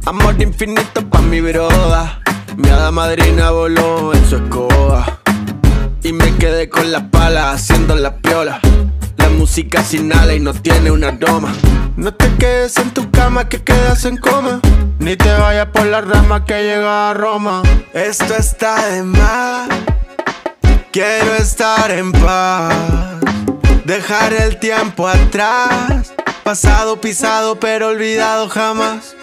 Speaker 22: Amor infinito pa' mi broda. Mi hada madrina voló en su escoba. Y me quedé con las palas haciendo la piola. La música sin ala y no tiene una aroma.
Speaker 21: No te quedes en tu cama que quedas en coma. Ni te vayas por la rama que llega a Roma.
Speaker 22: Esto está de más. Quiero estar en paz. Dejar el tiempo atrás. Pasado pisado pero olvidado jamás.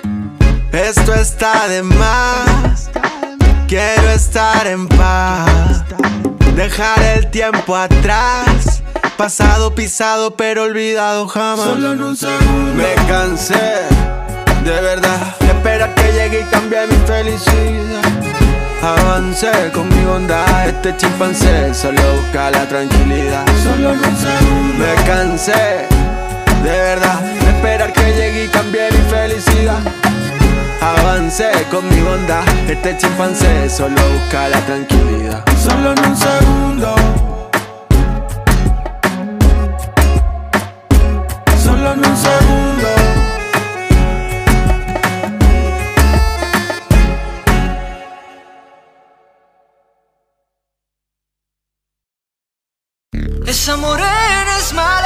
Speaker 22: Esto está de más. Quiero estar en paz. Dejar el tiempo atrás. Pasado pisado pero olvidado jamás.
Speaker 21: Solo en un segundo.
Speaker 22: Me cansé, de verdad, de esperar que llegue y cambie mi felicidad. Avancé con mi bondad, este chimpancé solo busca la tranquilidad.
Speaker 21: Solo en un segundo.
Speaker 22: Me cansé, de verdad, de esperar que llegue y cambie mi felicidad. Avancé con mi bondad, este chimpancé solo busca la tranquilidad.
Speaker 21: Solo en un segundo. En un segundo.
Speaker 23: Esa morena es mala.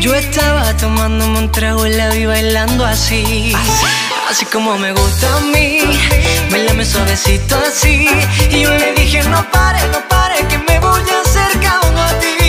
Speaker 23: Yo estaba tomándome un trago y la vi bailando así. Así como me gusta a mí. Bailame suavecito así. Y yo le dije, no pare, no pare, que me voy a acercar a ti.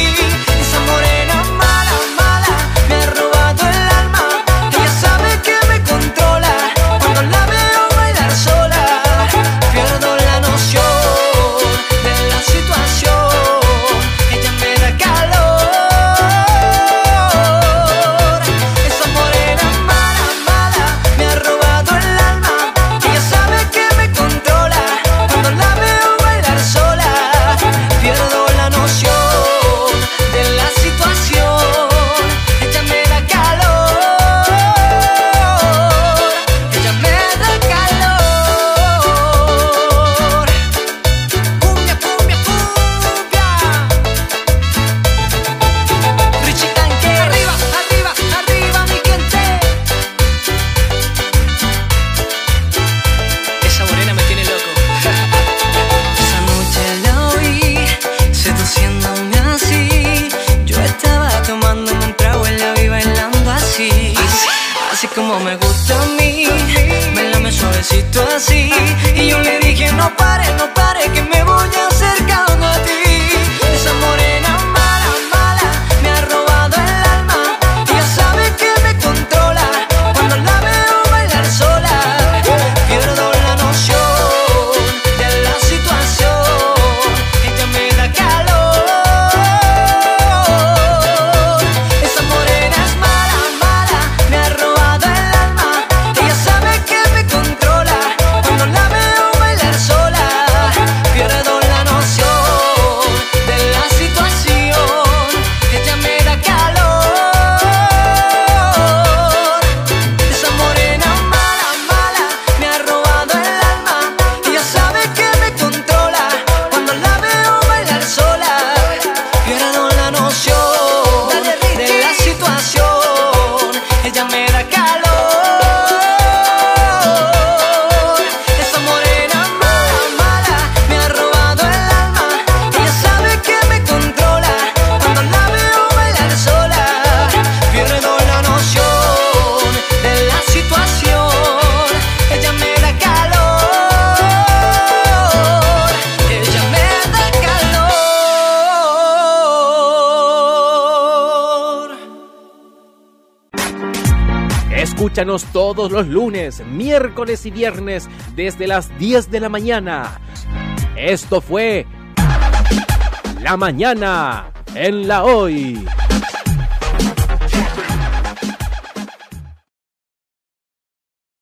Speaker 5: Todos los lunes, miércoles y viernes desde las 10 de la mañana. Esto fue La Mañana en la Hoy.